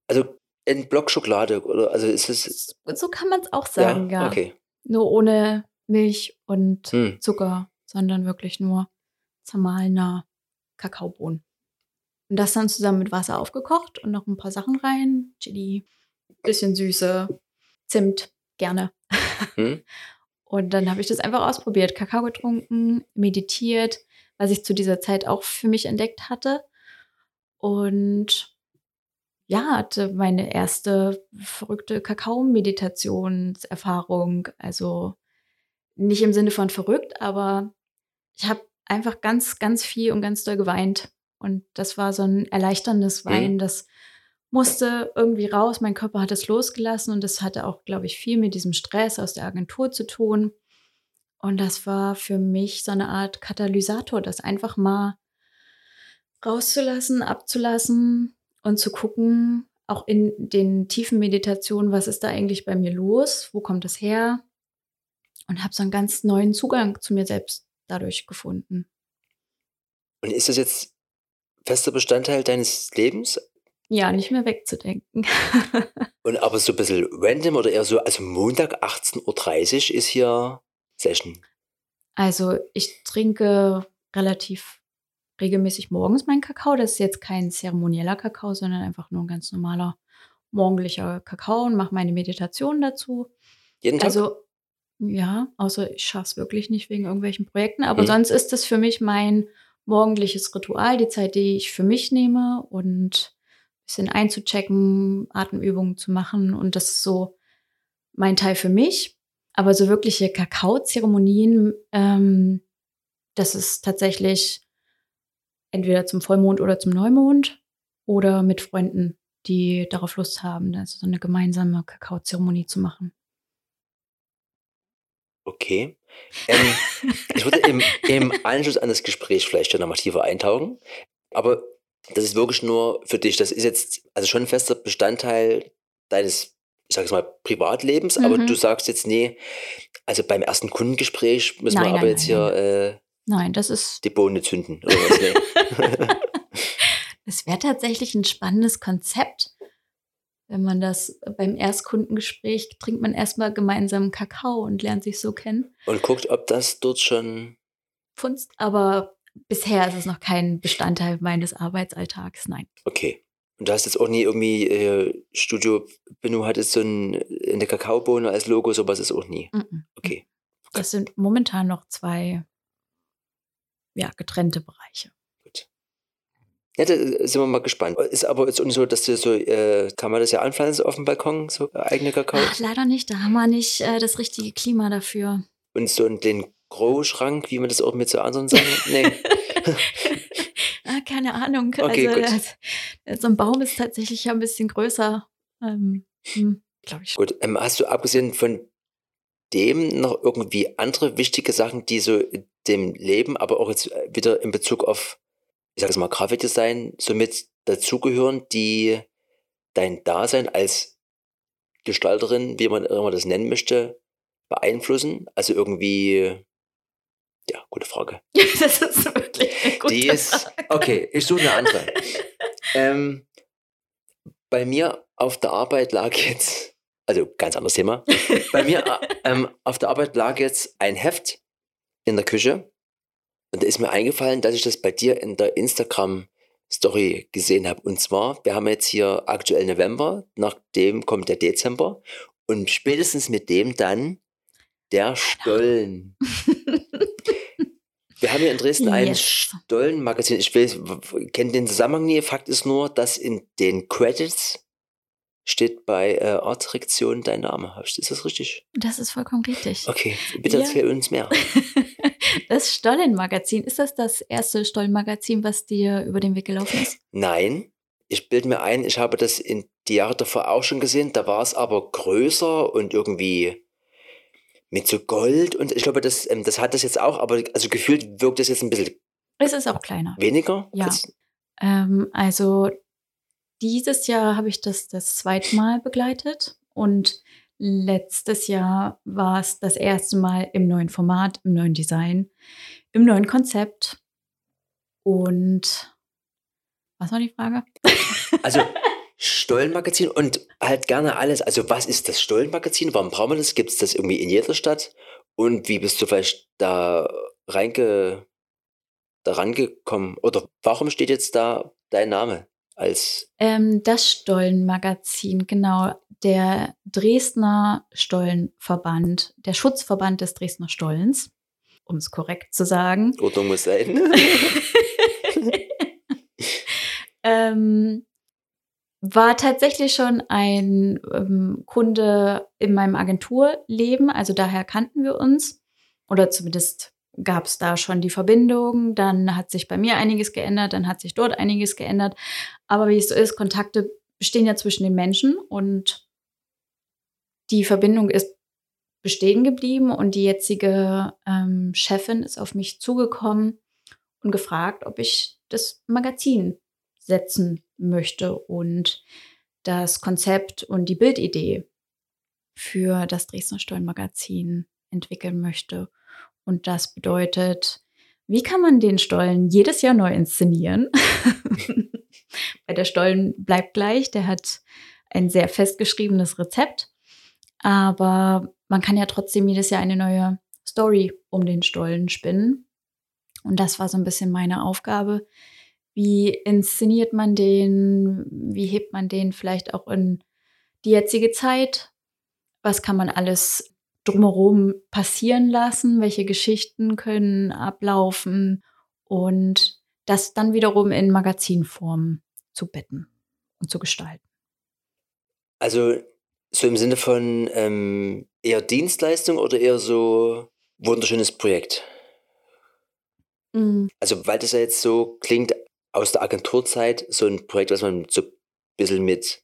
Also ein Block Schokolade, oder? Also ist es. So kann man es auch sagen, ja. ja. Okay. Nur ohne Milch und hm. Zucker, sondern wirklich nur zermahlener Kakaobohnen. Und das dann zusammen mit Wasser aufgekocht und noch ein paar Sachen rein. Chili, bisschen Süße, Zimt, gerne. Hm. Und dann habe ich das einfach ausprobiert. Kakao getrunken, meditiert, was ich zu dieser Zeit auch für mich entdeckt hatte. Und ja, hatte meine erste verrückte Kakao-Meditationserfahrung. Also nicht im Sinne von verrückt, aber ich habe einfach ganz, ganz viel und ganz doll geweint Und das war so ein erleichterndes Mhm. Weinen, das musste irgendwie raus. Mein Körper hat es losgelassen und das hatte auch, glaube ich, viel mit diesem Stress aus der Agentur zu tun. Und das war für mich so eine Art Katalysator, das einfach mal rauszulassen, abzulassen und zu gucken, auch in den tiefen Meditationen, was ist da eigentlich bei mir los? Wo kommt es her? Und habe so einen ganz neuen Zugang zu mir selbst dadurch gefunden. Und ist das jetzt fester Bestandteil deines Lebens? Ja, nicht mehr wegzudenken. Und aber so ein bisschen random oder eher so, also Montag 18.30 Uhr ist hier Session. Also ich trinke relativ regelmäßig morgens meinen Kakao. Das ist jetzt kein zeremonieller Kakao, sondern einfach nur ein ganz normaler morgendlicher Kakao und mache meine Meditation dazu. Jeden Tag? Also ja, außer ich schaffe es wirklich nicht wegen irgendwelchen Projekten. Aber Mhm. sonst ist es für mich mein morgendliches Ritual, die Zeit, die ich für mich nehme und bisschen einzuchecken, Atemübungen zu machen. Und das ist so mein Teil für mich. Aber so wirkliche Kakaozeremonien, ähm, das ist tatsächlich entweder zum Vollmond oder zum Neumond oder mit Freunden, die darauf Lust haben, also so eine gemeinsame Kakaozeremonie zu machen. Okay. Ähm, ich würde im, im Anschluss an das Gespräch vielleicht schon nochmal tiefer eintauchen. Aber das ist wirklich nur für dich. Das ist jetzt also schon ein fester Bestandteil deines, ich sage es mal, Privatlebens. Aber Mhm. du sagst jetzt, nee, also beim ersten Kundengespräch müssen Nein, wir aber nein, jetzt hier äh, Nein, das ist die Bohne zünden. Oder was? Nee. Es wäre tatsächlich ein spannendes Konzept. Wenn man das beim Erstkundengespräch trinkt man erstmal gemeinsam Kakao und lernt sich so kennen. Und guckt, ob das dort schon. Funzt, aber bisher ist es noch kein Bestandteil meines Arbeitsalltags. Nein. Okay. Und du hast jetzt auch nie irgendwie äh, Studio Benno hat jetzt so ein, eine Kakaobohne als Logo, sowas ist auch nie. Mhm. Okay. Das sind momentan noch zwei ja, getrennte Bereiche. Gut. Ja, da sind wir mal gespannt. Ist aber jetzt auch nicht so, dass du so, äh, kann man das ja anpflanzen auf dem Balkon, so äh, eigene Kakao? Ach, leider nicht. Da haben wir nicht äh, das richtige Klima dafür. Und so in den Großschrank, wie man das auch mit so anderen Sachen. Nee. ah, keine Ahnung. Okay, also, gut. das, so ein Baum ist tatsächlich ja ein bisschen größer. Ähm, Glaube ich. Gut. Ähm, hast du abgesehen von dem noch irgendwie andere wichtige Sachen, die so dem Leben, aber auch jetzt äh, wieder in Bezug auf, ich sage es mal, Grafikdesign, so mit dazugehören, die dein Dasein als Gestalterin, wie man immer das nennen möchte, beeinflussen? Also irgendwie, ja, gute Frage. das ist wirklich eine gute Die ist, Frage. okay, ich suche eine andere. ähm, bei mir auf der Arbeit lag jetzt, also ganz anderes Thema. Bei mir äh, ähm, auf der Arbeit lag jetzt ein Heft in der Küche und da ist mir eingefallen, dass ich das bei dir in der Instagram-Story gesehen habe. Und zwar, wir haben jetzt hier aktuell November, nach dem kommt der Dezember und spätestens mit dem dann der Stollen. Wir haben hier in Dresden ein Yes. Stollen-Magazin. Ich kenne den Zusammenhang nie. Fakt ist nur, dass in den Credits steht bei äh, Artdirektion dein Name. Ist das richtig? Das ist vollkommen richtig. Okay, bitte Ja. erzähl uns mehr. Das Stollen-Magazin, ist das das erste Stollen-Magazin, was dir über den Weg gelaufen ist? Nein, ich bilde mir ein, ich habe das in die Jahre davor auch schon gesehen. Da war es aber größer und irgendwie mit so Gold. Und ich glaube, das, ähm, das hat das jetzt auch, aber also gefühlt wirkt das jetzt ein bisschen Es ist auch kleiner. weniger. Ja. Ähm, also dieses Jahr habe ich das das zweite Mal begleitet und letztes Jahr war es das erste Mal im neuen Format, im neuen Design, im neuen Konzept. Und was war die Frage? Also Stollenmagazin und halt gerne alles. Also was ist das Stollenmagazin? Warum brauchen wir das? Gibt es das irgendwie in jeder Stadt? Und wie bist du vielleicht da reinge, da rangekommen? Oder warum steht jetzt da dein Name als Ähm, das Stollenmagazin, genau. Der Dresdner Stollenverband, der Schutzverband des Dresdner Stollens, um es korrekt zu sagen. Ordnung muss sein? ähm, war tatsächlich schon ein ähm, Kunde in meinem Agenturleben, also daher kannten wir uns oder zumindest gab es da schon die Verbindung, dann hat sich bei mir einiges geändert, dann hat sich dort einiges geändert. Aber wie es so ist, Kontakte bestehen ja zwischen den Menschen und die Verbindung ist bestehen geblieben und die jetzige ähm, Chefin ist auf mich zugekommen und gefragt, ob ich das Magazin setzen möchte und das Konzept und die Bildidee für das Dresdner Stollenmagazin entwickeln möchte. Und das bedeutet, wie kann man den Stollen jedes Jahr neu inszenieren? Weil der Stollen bleibt gleich, der hat ein sehr festgeschriebenes Rezept, aber man kann ja trotzdem jedes Jahr eine neue Story um den Stollen spinnen. Und das war so ein bisschen meine Aufgabe. Wie inszeniert man den? Wie hebt man den vielleicht auch in die jetzige Zeit? Was kann man alles drumherum passieren lassen, welche Geschichten können ablaufen und das dann wiederum in Magazinform zu betten und zu gestalten. Also so im Sinne von ähm, eher Dienstleistung oder eher so wunderschönes Projekt? Mhm. Also weil das ja jetzt so klingt aus der Agenturzeit, so ein Projekt, was man so ein bisschen mit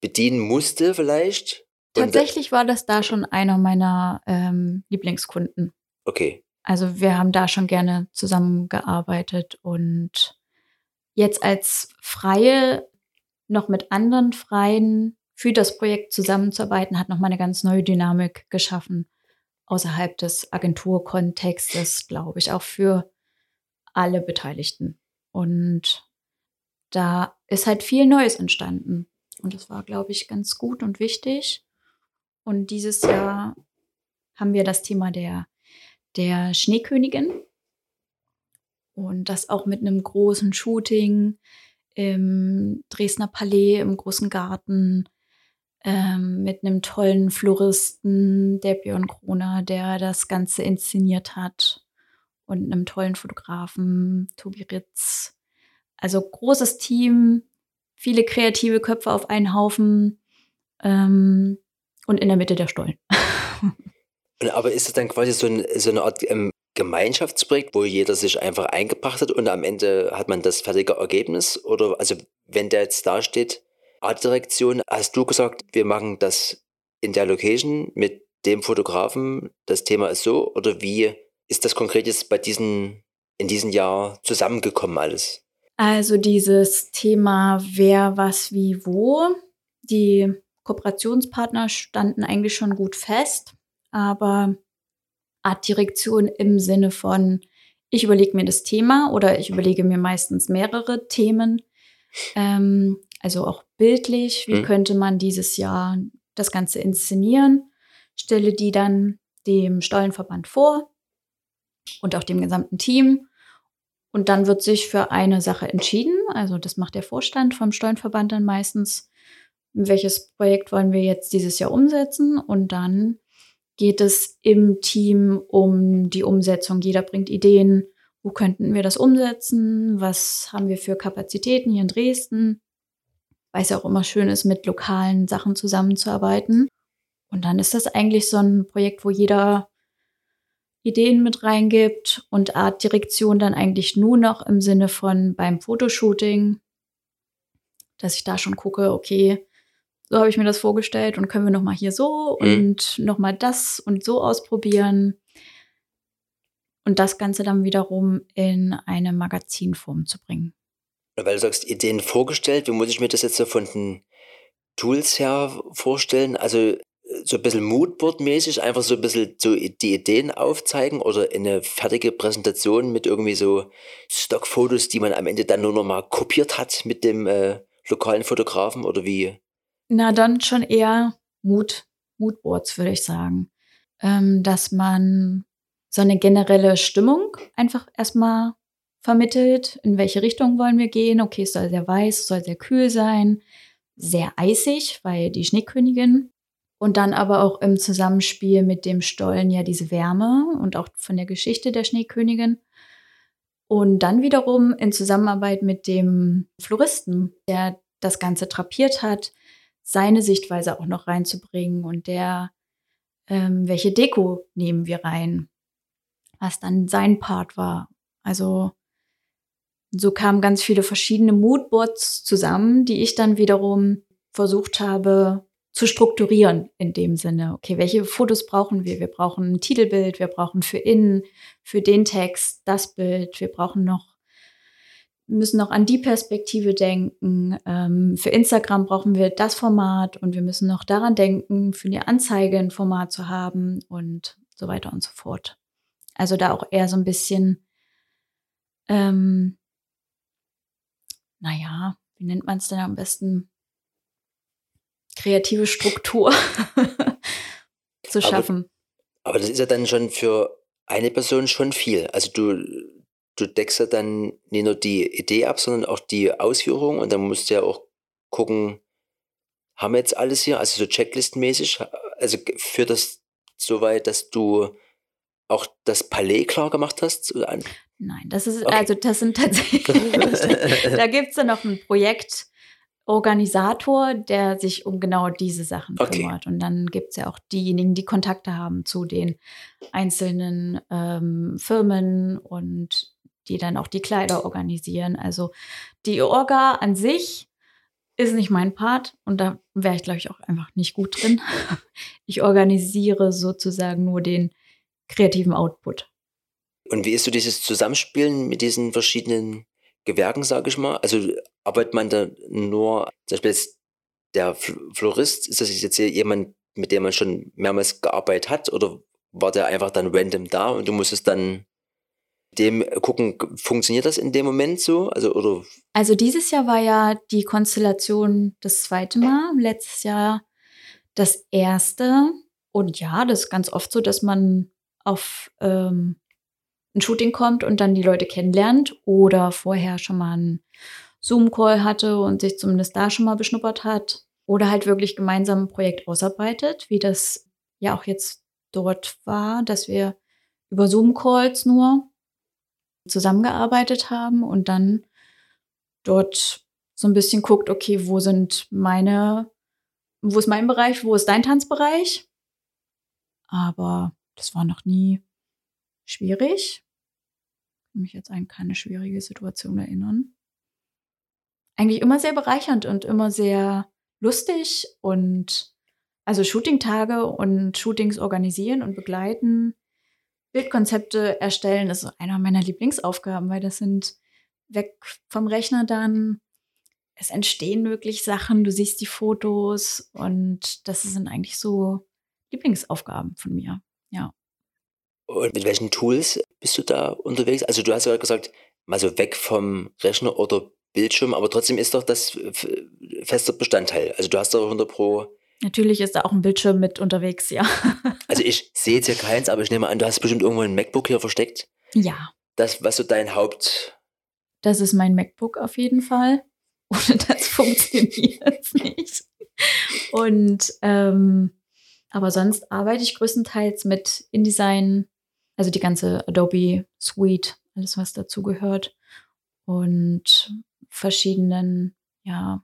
bedienen musste vielleicht Tatsächlich war das da schon einer meiner ähm, Lieblingskunden. Okay. Also wir haben da schon gerne zusammengearbeitet und jetzt als Freie noch mit anderen Freien für das Projekt zusammenzuarbeiten, hat nochmal eine ganz neue Dynamik geschaffen. Außerhalb des Agenturkontextes, glaube ich, auch für alle Beteiligten. Und da ist halt viel Neues entstanden. Und das war, glaube ich, ganz gut und wichtig. Und dieses Jahr haben wir das Thema der, der Schneekönigin. Und das auch mit einem großen Shooting im Dresdner Palais, im großen Garten, ähm, mit einem tollen Floristen, der Björn Kroner, der das Ganze inszeniert hat. Und einem tollen Fotografen, Tobi Ritz. Also großes Team, viele kreative Köpfe auf einen Haufen. Ähm, und in der Mitte der Stollen. Aber ist es dann quasi so, ein, so eine Art ähm, Gemeinschaftsprojekt, wo jeder sich einfach eingebracht hat und am Ende hat man das fertige Ergebnis? Oder also wenn der jetzt da steht, Artdirektion, hast du gesagt, wir machen das in der Location mit dem Fotografen, das Thema ist so? Oder wie ist das konkret jetzt bei diesen, in diesem Jahr zusammengekommen alles? Also dieses Thema wer, was, wie, wo, die Kooperationspartner standen eigentlich schon gut fest, aber Artdirektion im Sinne von, ich überlege mir das Thema oder ich überlege mir meistens mehrere Themen, ähm, also auch bildlich, wie mhm. könnte man dieses Jahr das Ganze inszenieren, stelle die dann dem Stollenverband vor und auch dem gesamten Team. Und dann wird sich für eine Sache entschieden. Also das macht der Vorstand vom Stollenverband dann meistens welches Projekt wollen wir jetzt dieses Jahr umsetzen und dann geht es im Team um die Umsetzung. Jeder bringt Ideen, wo könnten wir das umsetzen, was haben wir für Kapazitäten hier in Dresden, weil es ja auch immer schön ist, mit lokalen Sachen zusammenzuarbeiten. Und dann ist das eigentlich so ein Projekt, wo jeder Ideen mit reingibt und Artdirektion dann eigentlich nur noch im Sinne von beim Fotoshooting, dass ich da schon gucke, okay, so habe ich mir das vorgestellt und können wir noch mal hier so mhm. und noch mal das und so ausprobieren und das Ganze dann wiederum in eine Magazinform zu bringen. Weil du sagst, Ideen vorgestellt, wie muss ich mir das jetzt so von den Tools her vorstellen? Also so ein bisschen Moodboard-mäßig, einfach so ein bisschen so die Ideen aufzeigen oder eine fertige Präsentation mit irgendwie so Stockfotos, die man am Ende dann nur noch mal kopiert hat mit dem äh, lokalen Fotografen oder wie? Na, dann schon eher Mut, Moodboards, würde ich sagen. Ähm, dass man so eine generelle Stimmung einfach erstmal vermittelt. In welche Richtung wollen wir gehen? Okay, es soll sehr weiß, es soll sehr kühl sein, sehr eisig, weil die Schneekönigin. Und dann aber auch im Zusammenspiel mit dem Stollen ja diese Wärme und auch von der Geschichte der Schneekönigin. Und dann wiederum in Zusammenarbeit mit dem Floristen, der das Ganze drapiert hat, seine Sichtweise auch noch reinzubringen und der, ähm, welche Deko nehmen wir rein? was dann sein Part war. Also so kamen ganz viele verschiedene Moodboards zusammen, die ich dann wiederum versucht habe zu strukturieren in dem Sinne. Okay, welche Fotos brauchen wir? Wir brauchen ein Titelbild, wir brauchen für innen, für den Text das Bild, wir brauchen noch, müssen noch an die Perspektive denken. Ähm, für Instagram brauchen wir das Format und wir müssen noch daran denken, für die Anzeige ein Format zu haben und so weiter und so fort. Also da auch eher so ein bisschen, ähm, naja, wie nennt man es denn am besten? Kreative Struktur zu schaffen. Aber, aber, das ist ja dann schon für eine Person schon viel. Also du, du deckst ja dann nicht nur die Idee ab, sondern auch die Ausführung und dann musst du ja auch gucken, haben wir jetzt alles hier, also so checklistenmäßig, also führt das so weit, dass du auch das Palais klar gemacht hast? Nein, das ist, okay. also das sind tatsächlich, da gibt es ja noch ein Projekt, Organisator, der sich um genau diese Sachen okay. kümmert. Und dann gibt es ja auch diejenigen, die Kontakte haben zu den einzelnen ähm, Firmen und die dann auch die Kleider organisieren. Also die Orga an sich ist nicht mein Part und da wäre ich, glaube ich, auch einfach nicht gut drin. Ich organisiere sozusagen nur den kreativen Output. Und wie ist so dieses Zusammenspielen mit diesen verschiedenen Gewerken, sage ich mal? Also arbeitet man da nur, zum Beispiel jetzt der Florist, ist das jetzt jemand, mit dem man schon mehrmals gearbeitet hat oder war der einfach dann random da und du musstest dann dem gucken, funktioniert das in dem Moment so? Also, oder? also dieses Jahr war ja die Konstellation das zweite Mal, letztes Jahr das erste. Und ja, das ist ganz oft so, dass man auf ähm, ein Shooting kommt und dann die Leute kennenlernt oder vorher schon mal einen Zoom-Call hatte und sich zumindest da schon mal beschnuppert hat oder halt wirklich gemeinsam ein Projekt ausarbeitet, wie das ja auch jetzt dort war, dass wir über Zoom-Calls nur zusammengearbeitet haben und dann dort so ein bisschen guckt, okay, wo sind meine, wo ist mein Bereich, wo ist dein Tanzbereich? Aber das war noch nie schwierig. Ich kann mich jetzt an keine schwierige Situation erinnern. Eigentlich immer sehr bereichernd und immer sehr lustig und also Shooting-Tage und Shootings organisieren und begleiten, Bildkonzepte erstellen, ist einer meiner Lieblingsaufgaben, weil das sind weg vom Rechner dann. Es entstehen wirklich Sachen, du siehst die Fotos und das sind eigentlich so Lieblingsaufgaben von mir. Ja. Und mit welchen Tools bist du da unterwegs? Also du hast ja gesagt, mal so weg vom Rechner oder Bildschirm, aber trotzdem ist doch das fester Bestandteil. Also du hast da 100 Pro. Natürlich ist da auch ein Bildschirm mit unterwegs, ja. also ich sehe jetzt hier keins, aber ich nehme an, du hast bestimmt irgendwo ein MacBook hier versteckt. Ja. Das, was so dein Haupt... Das ist mein MacBook auf jeden Fall. Ohne das funktioniert es nicht. Und ähm, aber sonst arbeite ich größtenteils mit InDesign, also die ganze Adobe Suite, alles was dazu gehört und verschiedenen, ja,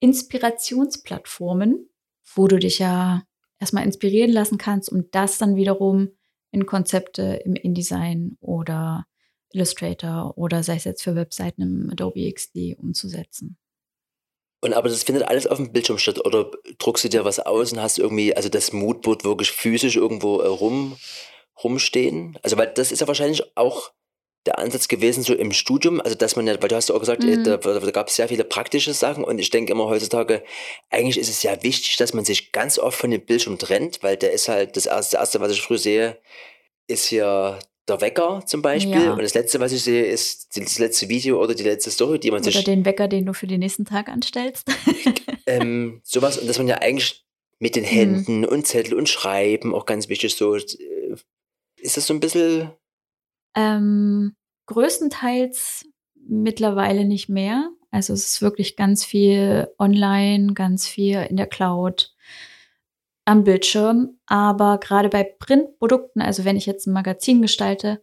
Inspirationsplattformen, wo du dich ja erstmal inspirieren lassen kannst, um das dann wiederum in Konzepte im InDesign oder Illustrator oder sei es jetzt für Webseiten im Adobe XD umzusetzen. Und aber das findet alles auf dem Bildschirm statt oder druckst du dir was aus und hast irgendwie, also das Moodboard wirklich physisch irgendwo äh, rum, rumstehen? Also, weil das ist ja wahrscheinlich auch der Ansatz gewesen, so im Studium, also dass man ja, weil du hast ja auch gesagt, äh, mhm. da, da, gab es sehr viele praktische Sachen und ich denke immer heutzutage, eigentlich ist es ja wichtig, dass man sich ganz oft von dem Bildschirm trennt, weil der ist halt, das erste, das erste was ich früh sehe, ist hier der Wecker zum Beispiel. Ja. Und das letzte, was ich sehe, ist das letzte Video oder die letzte Story, die man oder sich. Oder den Wecker, den du für den nächsten Tag anstellst. ähm, sowas, und dass man ja eigentlich mit den mhm. Händen mhm. und Zettel und Schreiben auch ganz wichtig so. Äh, ist das so ein bisschen. Ähm, größtenteils mittlerweile nicht mehr. Also es ist wirklich ganz viel online, ganz viel in der Cloud am Bildschirm. Aber gerade bei Printprodukten, also wenn ich jetzt ein Magazin gestalte,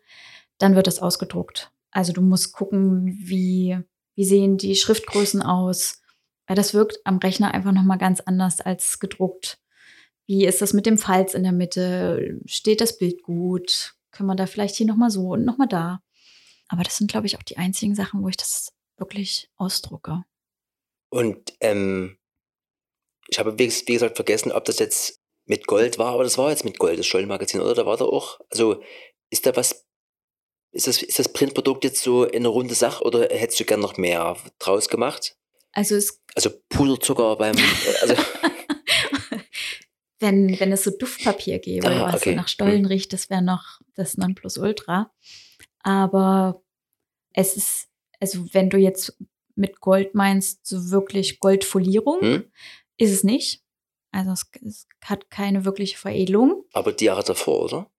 dann wird das ausgedruckt. Also du musst gucken, wie, wie sehen die Schriftgrößen aus. Weil das wirkt am Rechner einfach nochmal ganz anders als gedruckt. Wie ist das mit dem Falz in der Mitte? Steht das Bild gut? Können wir da vielleicht hier nochmal so und nochmal da. Aber das sind, glaube ich, auch die einzigen Sachen, wo ich das wirklich ausdrucke. Und ähm, ich habe, wie gesagt, vergessen, ob das jetzt mit Gold war, aber das war jetzt mit Gold, das Schollenmagazin, oder? Da war da auch, also ist da was, ist das, ist das Printprodukt jetzt so eine runde Sache oder hättest du gern noch mehr draus gemacht? Also. Also Puderzucker beim, also. Wenn, wenn es so Duftpapier gäbe, ah, was okay. so nach Stollen hm. riecht, das wäre noch das Nonplusultra. Aber es ist, also wenn du jetzt mit Gold meinst, so wirklich Goldfolierung, hm? ist es nicht. Also es, es, hat keine wirkliche Veredelung. Aber die Jahre davor, oder?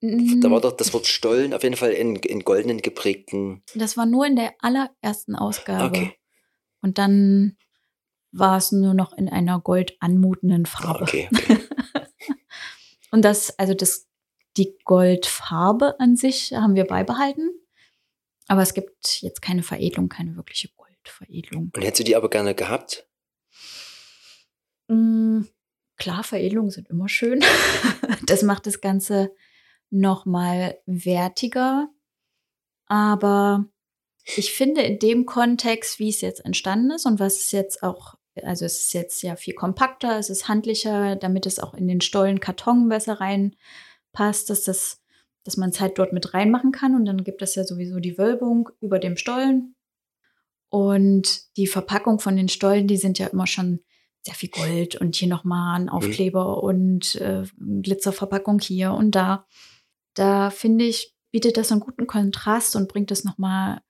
Da war doch das Wort Stollen auf jeden Fall in, in goldenen geprägten. Das war nur in der allerersten Ausgabe. Okay. Und dann war es nur noch in einer gold anmutenden Farbe. Okay. okay. Und das, also das, die Goldfarbe an sich haben wir beibehalten. Aber es gibt jetzt keine Veredelung, keine wirkliche Goldveredelung. Und hättest du die aber gerne gehabt? Mm, klar, Veredelungen sind immer schön. das macht das Ganze noch mal wertiger. Aber ich finde in dem Kontext, wie es jetzt entstanden ist und was es jetzt auch, also es ist jetzt ja viel kompakter, es ist handlicher, damit es auch in den Stollen Karton besser reinpasst, dass das dass man es halt dort mit reinmachen kann. Und dann gibt es ja sowieso die Wölbung über dem Stollen. Und die Verpackung von den Stollen, die sind ja immer schon sehr viel Gold und hier nochmal ein mhm. Aufkleber mhm. und äh, Glitzerverpackung hier und da. Da finde ich, bietet das einen guten Kontrast und bringt das nochmal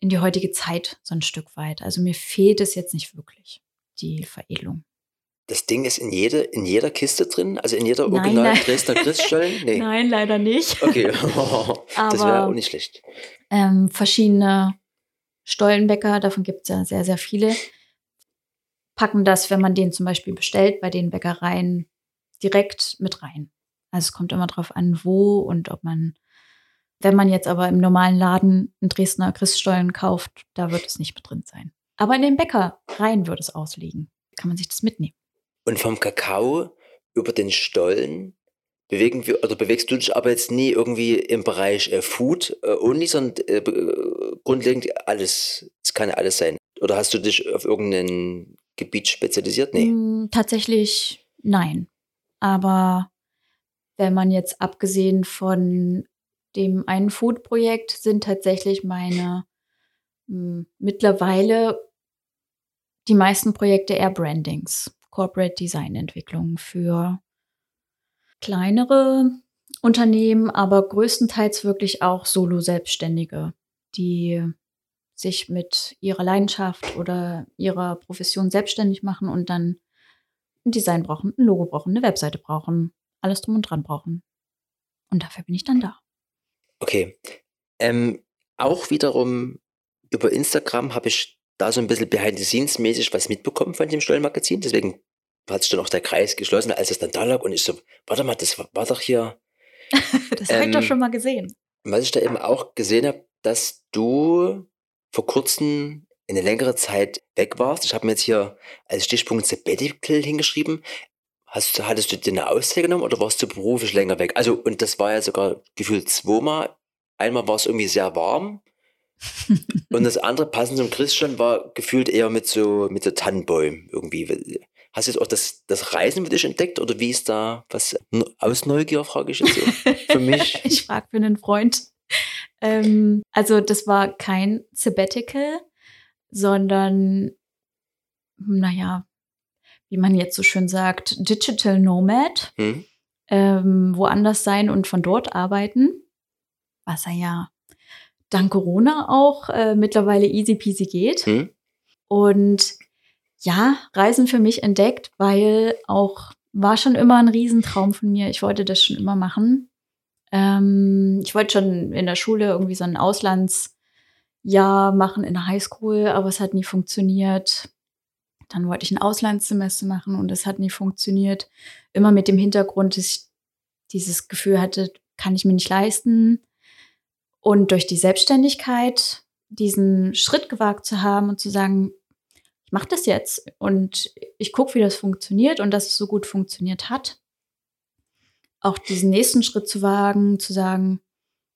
in die heutige Zeit so ein Stück weit. Also mir fehlt es jetzt nicht wirklich, die Veredelung. Das Ding ist in, jede, in jeder Kiste drin? Also in jeder original Dresdner Christstollen? Nee. Nein, leider nicht. Okay, das wäre auch nicht schlecht. Ähm, verschiedene Stollenbäcker, davon gibt es ja sehr, sehr viele, packen das, wenn man den zum Beispiel bestellt, bei den Bäckereien direkt mit rein. Also es kommt immer darauf an, wo und ob man, wenn man jetzt aber im normalen Laden einen Dresdner Christstollen kauft, da wird es nicht mit drin sein. Aber in den Bäckereien wird es ausliegen. Kann man sich das mitnehmen. Und vom Kakao über den Stollen bewegen wir, oder bewegst du dich aber jetzt nie irgendwie im Bereich äh, Food äh, only, sondern äh, äh grundlegend alles, es kann alles sein. Oder hast du dich auf irgendein Gebiet spezialisiert? Nee. Mm, tatsächlich nein. Aber wenn man jetzt abgesehen von dem einen Food-Projekt sind tatsächlich meine mh, mm, mittlerweile die meisten Projekte eher Brandings. Corporate Design Entwicklung für kleinere Unternehmen, aber größtenteils wirklich auch Solo-Selbstständige, die sich mit ihrer Leidenschaft oder ihrer Profession selbstständig machen und dann ein Design brauchen, ein Logo brauchen, eine Webseite brauchen, alles drum und dran brauchen. Und dafür bin ich dann da. Okay. Ähm, auch wiederum über Instagram habe ich da so ein bisschen behind-the-scenes-mäßig was mitbekommen von dem Stollenmagazin. Deswegen hat sich dann auch der Kreis geschlossen, als es dann da lag und ich so, warte mal, das war, war doch hier. das ähm, habe ich doch schon mal gesehen. Was ich da eben auch gesehen habe, dass du vor kurzem eine längere Zeit weg warst. Ich habe mir jetzt hier als Stichpunkt Sabbatical hingeschrieben. Hast, hattest du dir eine Auszeit genommen oder warst du beruflich länger weg? Also, und das war ja sogar gefühlt zweimal. Einmal war es irgendwie sehr warm. und das andere, passend zum Christian, war gefühlt eher mit so, mit so Tannenbäumen irgendwie. Hast du jetzt auch das, das Reisen für dich entdeckt oder wie ist da was aus Neugier, frage ich jetzt so für mich? ich frage für einen Freund. Ähm, also das war kein Sabbatical, sondern, naja, wie man jetzt so schön sagt, Digital Nomad. Hm. Ähm, woanders sein und von dort arbeiten. Was ja dank Corona auch äh, mittlerweile easy peasy geht. Hm. Und ja, Reisen für mich entdeckt, weil auch war schon immer ein Riesentraum von mir. Ich wollte das schon immer machen. Ähm, ich wollte schon in der Schule irgendwie so ein Auslandsjahr machen in der Highschool, aber es hat nie funktioniert. Dann wollte ich ein Auslandssemester machen und es hat nie funktioniert. Immer mit dem Hintergrund, dass ich dieses Gefühl hatte, kann ich mir nicht leisten. Und durch die Selbstständigkeit diesen Schritt gewagt zu haben und zu sagen, ich mache das jetzt und ich gucke, wie das funktioniert und dass es so gut funktioniert hat, auch diesen nächsten Schritt zu wagen, zu sagen,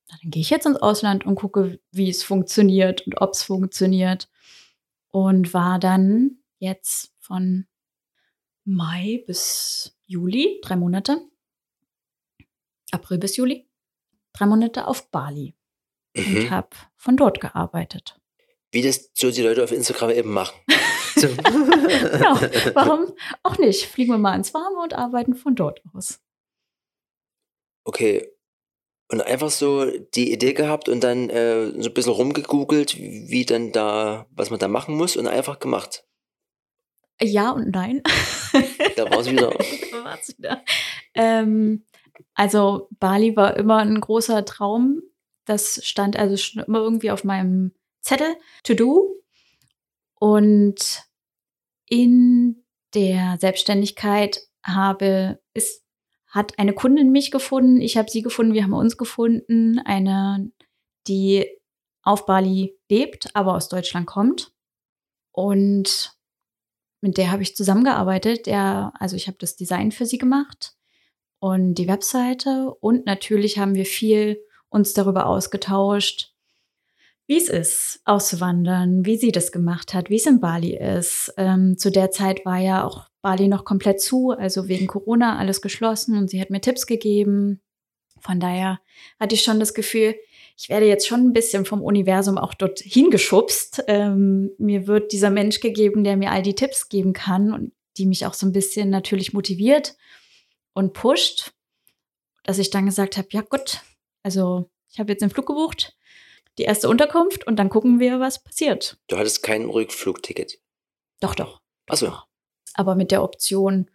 na, dann gehe ich jetzt ins Ausland und gucke, wie es funktioniert und ob es funktioniert. Und war dann jetzt von Mai bis Juli, drei Monate, April bis Juli, drei Monate auf Bali Mhm. und habe von dort gearbeitet. Wie das so die Leute auf Instagram eben machen. So. Genau, warum auch nicht? Fliegen wir mal ins Warme und arbeiten von dort aus. Okay. Und einfach so die Idee gehabt und dann äh, so ein bisschen rumgegoogelt, wie dann da, was man da machen muss und einfach gemacht. Ja und nein. Da war es wieder. Da war's wieder. Ähm, also Bali war immer ein großer Traum. Das stand also schon immer irgendwie auf meinem Zettel to do. Und in der Selbstständigkeit habe ist hat eine Kundin mich gefunden, ich habe sie gefunden, wir haben uns gefunden, eine, die auf Bali lebt, aber aus Deutschland kommt. Und mit der habe ich zusammengearbeitet. Der, also ich habe das Design für sie gemacht und die Webseite. Und natürlich haben wir viel uns darüber ausgetauscht, wie es ist, auszuwandern, wie sie das gemacht hat, wie es in Bali ist. Ähm, zu der Zeit war ja auch Bali noch komplett zu, also wegen Corona alles geschlossen und sie hat mir Tipps gegeben. Von daher hatte ich schon das Gefühl, ich werde jetzt schon ein bisschen vom Universum auch dort hingeschubst. Ähm, mir wird dieser Mensch gegeben, der mir all die Tipps geben kann und die mich auch so ein bisschen natürlich motiviert und pusht, dass ich dann gesagt habe, ja gut, also ich habe jetzt den Flug gebucht, die erste Unterkunft und dann gucken wir, was passiert. Du hattest kein Rückflugticket. Doch, doch. Achso. Aber mit der Option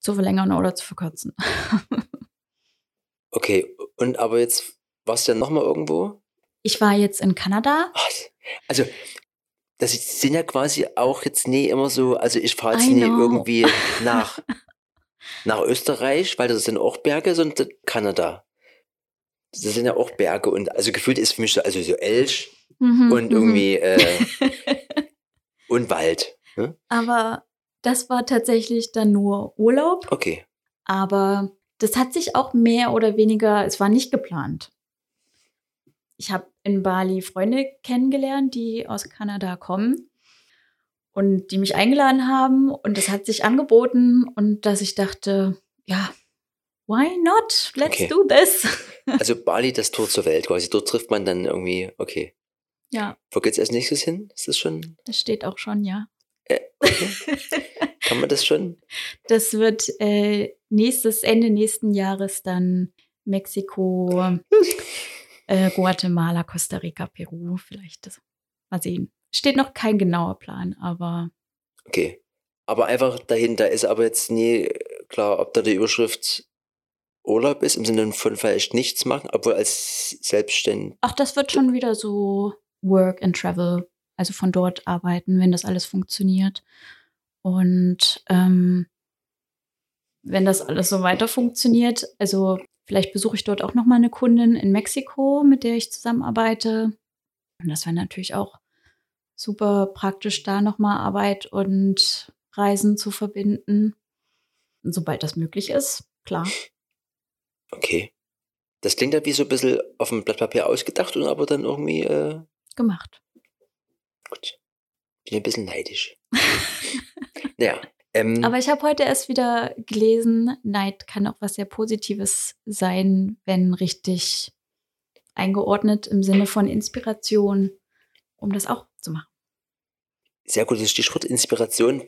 zu verlängern oder zu verkürzen. Okay. Und aber jetzt warst du ja nochmal irgendwo? Ich war jetzt in Kanada. Was? Also, das sind ja quasi auch jetzt nie immer so, also ich fahre jetzt I nie know. irgendwie nach, nach Österreich, weil das sind auch Berge, sondern Kanada. Das sind ja auch Berge und also gefühlt ist für mich so, also so Elch Mhm, und mhm. irgendwie äh, und Wald. Ne? Aber das war tatsächlich dann nur Urlaub. Okay. Aber das hat sich auch mehr oder weniger, es war nicht geplant. Ich habe in Bali Freunde kennengelernt, die aus Kanada kommen und die mich eingeladen haben und das hat sich angeboten und dass ich dachte, ja, why not? Let's Okay. do this. Also Bali, das Tor zur Welt quasi. Dort trifft man dann irgendwie, okay. Ja, Wo geht's als nächstes hin? Ist das schon, das steht auch schon, ja. äh, okay. kann man das schon? Das wird äh, nächstes Ende nächsten Jahres dann Mexiko, äh, Guatemala, Costa Rica, Peru, vielleicht. Das, mal sehen. Steht noch kein genauer Plan, aber Okay. Aber einfach dahinter ist aber jetzt nie klar, ob da die Überschrift Urlaub ist, im Sinne von vielleicht nichts machen, obwohl als Selbstständig. auch das wird schon wieder so Work and Travel, also von dort arbeiten, wenn das alles funktioniert. Und ähm, wenn das alles so weiter funktioniert, also vielleicht besuche ich dort auch noch mal eine Kundin in Mexiko, mit der ich zusammenarbeite. Und das wäre natürlich auch super praktisch, da noch mal Arbeit und Reisen zu verbinden. Und sobald das möglich ist, klar. Okay. Das klingt ja wie so ein bisschen auf dem Blatt Papier ausgedacht und aber dann irgendwie, äh, Gemacht. gut. Bin ein bisschen neidisch. naja. Ähm, Aber ich habe heute erst wieder gelesen, Neid kann auch was sehr Positives sein, wenn richtig eingeordnet im Sinne von Inspiration, um das auch zu machen. sehr gutes Stichwort Inspiration.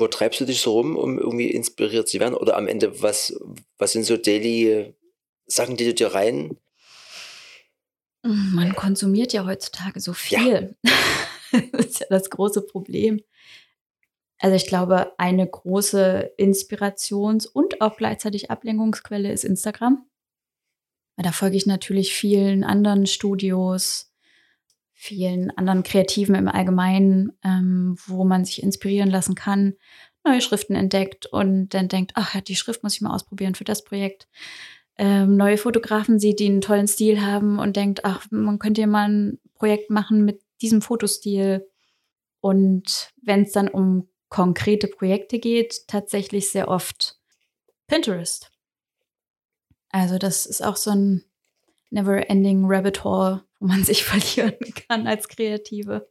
Wo treibst du dich so rum, um irgendwie inspiriert zu werden? Oder am Ende, was, was sind so Daily Sachen, die du dir rein? Man konsumiert ja heutzutage so viel. das ist ja das große Problem. Also ich glaube, eine große Inspirations- und auch gleichzeitig Ablenkungsquelle ist Instagram. Da folge ich natürlich vielen anderen Studios, vielen anderen Kreativen im Allgemeinen, ähm, wo man sich inspirieren lassen kann, neue Schriften entdeckt und dann denkt, ach ja, die Schrift muss ich mal ausprobieren für das Projekt. Ähm, neue Fotografen sieht, die einen tollen Stil haben und denkt, ach, man könnte ja mal ein Projekt machen mit diesem Fotostil. Und wenn es dann um konkrete Projekte geht, tatsächlich sehr oft Pinterest. Also das ist auch so ein never-ending Rabbit Hole, wo man sich verlieren kann als Kreative.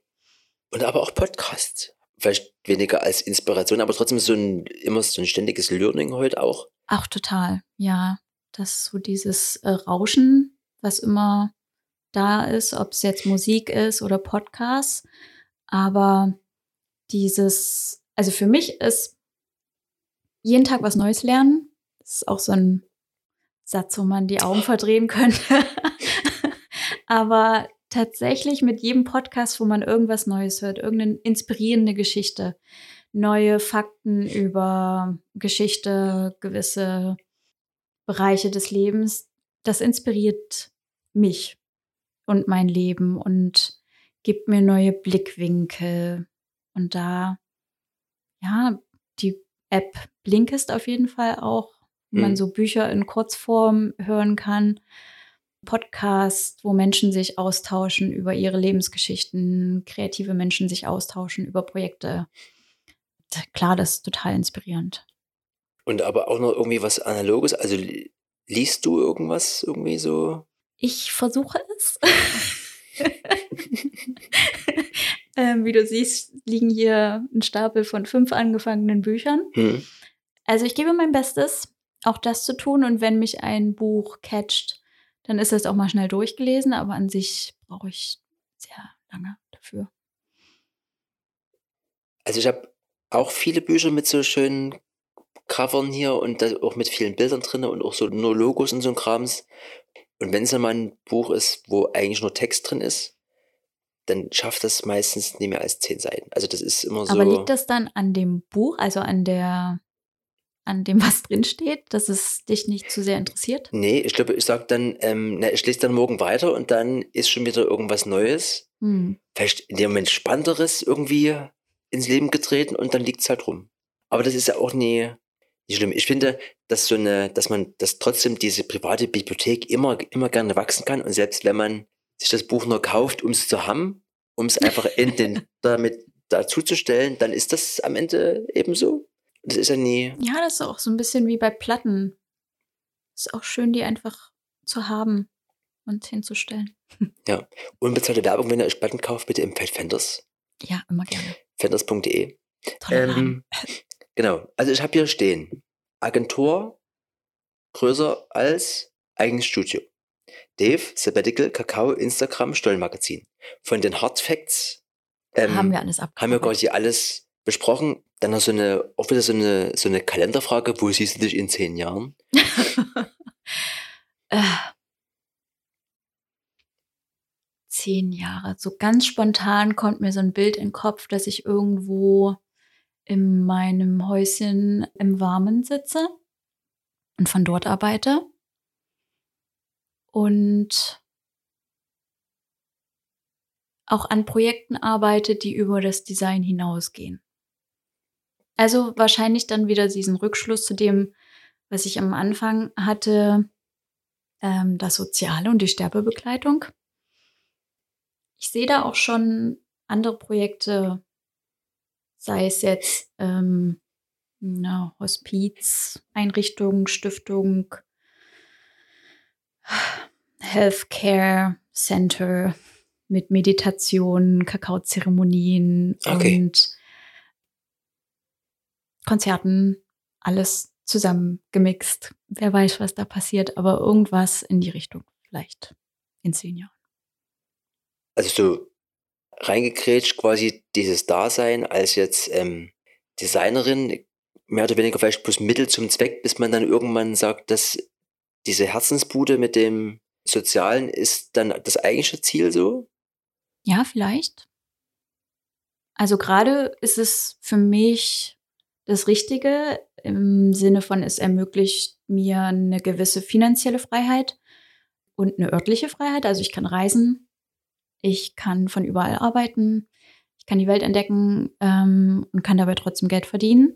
Und aber auch Podcasts. Vielleicht weniger als Inspiration, aber trotzdem so ein immer so ein ständiges Learning heute auch. Auch total, ja. Das ist so dieses äh, Rauschen, was immer da ist, ob es jetzt Musik ist oder Podcasts. Aber dieses, also für mich ist jeden Tag was Neues lernen. Das ist auch so ein Satz, wo man die Augen verdrehen könnte. Aber tatsächlich mit jedem Podcast, wo man irgendwas Neues hört, irgendeine inspirierende Geschichte, neue Fakten über Geschichte, gewisse Bereiche des Lebens, das inspiriert mich und mein Leben und gibt mir neue Blickwinkel. Und da, ja, die App Blinkist auf jeden Fall auch mhm. man so Bücher in Kurzform hören kann. Podcast, wo Menschen sich austauschen über ihre Lebensgeschichten, kreative Menschen sich austauschen über Projekte. Klar, das ist total inspirierend. Und aber auch noch irgendwie was Analoges. Also liest du irgendwas irgendwie so? Ich versuche es. ähm, wie du siehst, liegen hier ein Stapel von fünf angefangenen Büchern. Hm. Also ich gebe mein Bestes auch das zu tun. Und wenn mich ein Buch catcht, dann ist es auch mal schnell durchgelesen, aber an sich brauche ich sehr lange dafür. Also ich habe auch viele Bücher mit so schönen Covern hier und auch mit vielen Bildern drin und auch so nur Logos und so ein Krams. Und wenn es dann mal ein Buch ist, wo eigentlich nur Text drin ist, dann schafft das meistens nicht mehr als zehn Seiten. Also das ist immer so. Aber liegt das dann an dem Buch, also an der an dem, was drinsteht, dass es dich nicht zu sehr interessiert? Nee, ich glaube, ich sage dann, ähm, na, ich lese dann morgen weiter und dann ist schon wieder irgendwas Neues. Hm. Vielleicht in dem Moment Spannenderes irgendwie ins Leben getreten und dann liegt es halt rum. Aber das ist ja auch nie, nicht schlimm. Ich finde, dass so eine, dass man, dass trotzdem diese private Bibliothek immer, immer gerne wachsen kann und selbst wenn man sich das Buch nur kauft, um es zu haben, um es einfach in den, damit dazuzustellen, dann ist das am Ende eben so. Das ist ja nie. Ja, das ist auch so ein bisschen wie bei Platten. Ist auch schön, die einfach zu haben und hinzustellen. Ja. Unbezahlte Werbung, wenn ihr euch Platten kauft, bitte im Feld Fenders. Ja, immer gerne. Fenders.de. Ähm, genau. Also ich habe hier stehen. Agentur größer als eigenes Studio. Dave, Sabbatical, Kakao, Instagram, Stollenmagazin. Von den Hard Facts ähm, haben wir alles ab. Haben wir quasi alles besprochen. Dann noch so eine, auch wieder so eine, so eine Kalenderfrage, wo siehst du dich in zehn Jahren? äh, zehn Jahre. So ganz spontan kommt mir so ein Bild in den Kopf, dass ich irgendwo in meinem Häuschen im Warmen sitze und von dort arbeite. Und auch an Projekten arbeite, die über das Design hinausgehen. Also wahrscheinlich dann wieder diesen Rückschluss zu dem, was ich am Anfang hatte, ähm, das Soziale und die Sterbebegleitung. Ich sehe da auch schon andere Projekte, sei es jetzt ähm, na, Hospiz, Einrichtung, Stiftung, Healthcare Center mit Meditation, Kakaozeremonien okay. und Konzerten, alles zusammengemixt. Wer weiß, was da passiert, aber irgendwas in die Richtung vielleicht in zehn Jahren. Also so reingekrätscht quasi dieses Dasein als jetzt ähm, Designerin, mehr oder weniger vielleicht plus Mittel zum Zweck, bis man dann irgendwann sagt, dass diese Herzensbude mit dem Sozialen ist dann das eigentliche Ziel so? Ja, vielleicht. Also gerade ist es für mich das Richtige im Sinne von, es ermöglicht mir eine gewisse finanzielle Freiheit und eine örtliche Freiheit. Also ich kann reisen, ich kann von überall arbeiten, ich kann die Welt entdecken ähm, und kann dabei trotzdem Geld verdienen.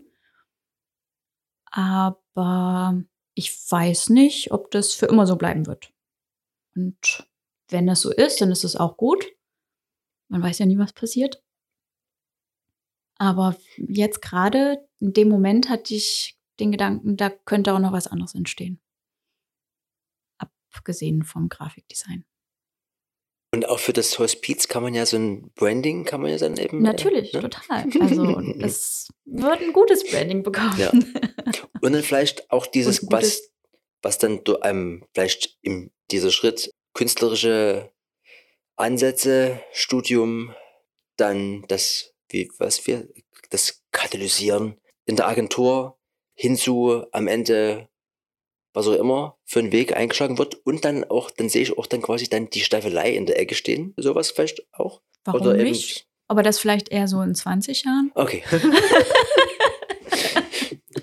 Aber ich weiß nicht, ob das für immer so bleiben wird. Und wenn das so ist, dann ist es auch gut. Man weiß ja nie, was passiert. Aber jetzt gerade in dem Moment hatte ich den Gedanken, da könnte auch noch was anderes entstehen. abgesehen vom Grafikdesign. Und auch für das Hospiz kann man ja so ein Branding, kann man ja dann eben. Natürlich, äh, ne? total. Also es wird ein gutes Branding bekommen. Ja. Und dann vielleicht auch dieses, was, was dann du einem vielleicht in dieser Schritt künstlerische Ansätze, Studium, dann das, wie, was wir, das Katalysieren in der Agentur hinzu am Ende, was auch immer, für einen Weg eingeschlagen wird und dann auch, dann sehe ich auch dann quasi dann die Staffelei in der Ecke stehen. Sowas vielleicht auch? Warum Oder eben- nicht? Aber das vielleicht eher so in 20 Jahren. Okay.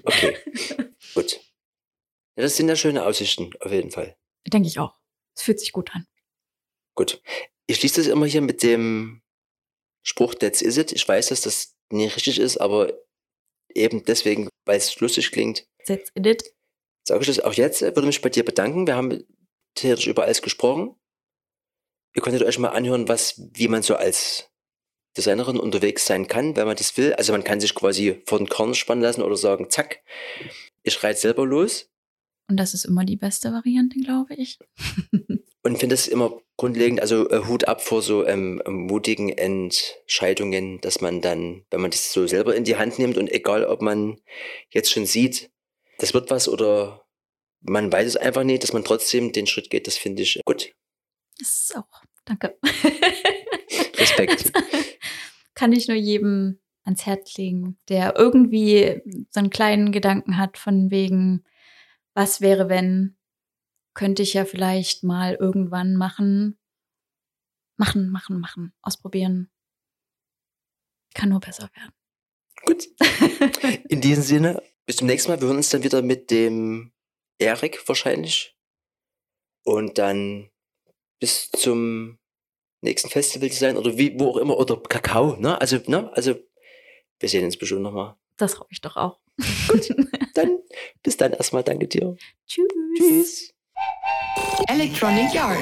okay. Gut. Ja, das sind ja schöne Aussichten, auf jeden Fall. Denke ich auch. Es fühlt sich gut an. Gut. Ich schließe das immer hier mit dem Spruch, that's is it. Ich weiß, dass das nicht richtig ist, aber eben deswegen, weil es lustig klingt, That's it. sage ich das auch jetzt. Würde mich bei dir bedanken. Wir haben theoretisch über alles gesprochen. Ihr konntet euch mal anhören, was, wie man so als Designerin unterwegs sein kann, wenn man das will. Also man kann sich quasi vor den Korn spannen lassen oder sagen, zack, ich reite selber los. Und das ist immer die beste Variante, glaube ich. Und finde es immer grundlegend, also äh, Hut ab vor so ähm, mutigen Entscheidungen, dass man dann, wenn man das so selber in die Hand nimmt und egal, ob man jetzt schon sieht, das wird was oder man weiß es einfach nicht, dass man trotzdem den Schritt geht, das finde ich gut. Das ist auch. Danke. Respekt. Kann ich nur jedem ans Herz legen, der irgendwie so einen kleinen Gedanken hat von wegen, was wäre, wenn, könnte ich ja vielleicht mal irgendwann machen. Machen, machen, machen. Ausprobieren. Kann nur besser werden. Gut. In diesem Sinne, bis zum nächsten Mal. Wir hören uns dann wieder mit dem Erik wahrscheinlich. Und dann bis zum nächsten Festival Design oder wie, wo auch immer, oder Kakao, ne? Also, ne? Also, wir sehen uns bestimmt nochmal. Das hoffe ich doch auch. Dann, bis dann erstmal, danke dir. Tschüss. Tschüss. Electronic Yard.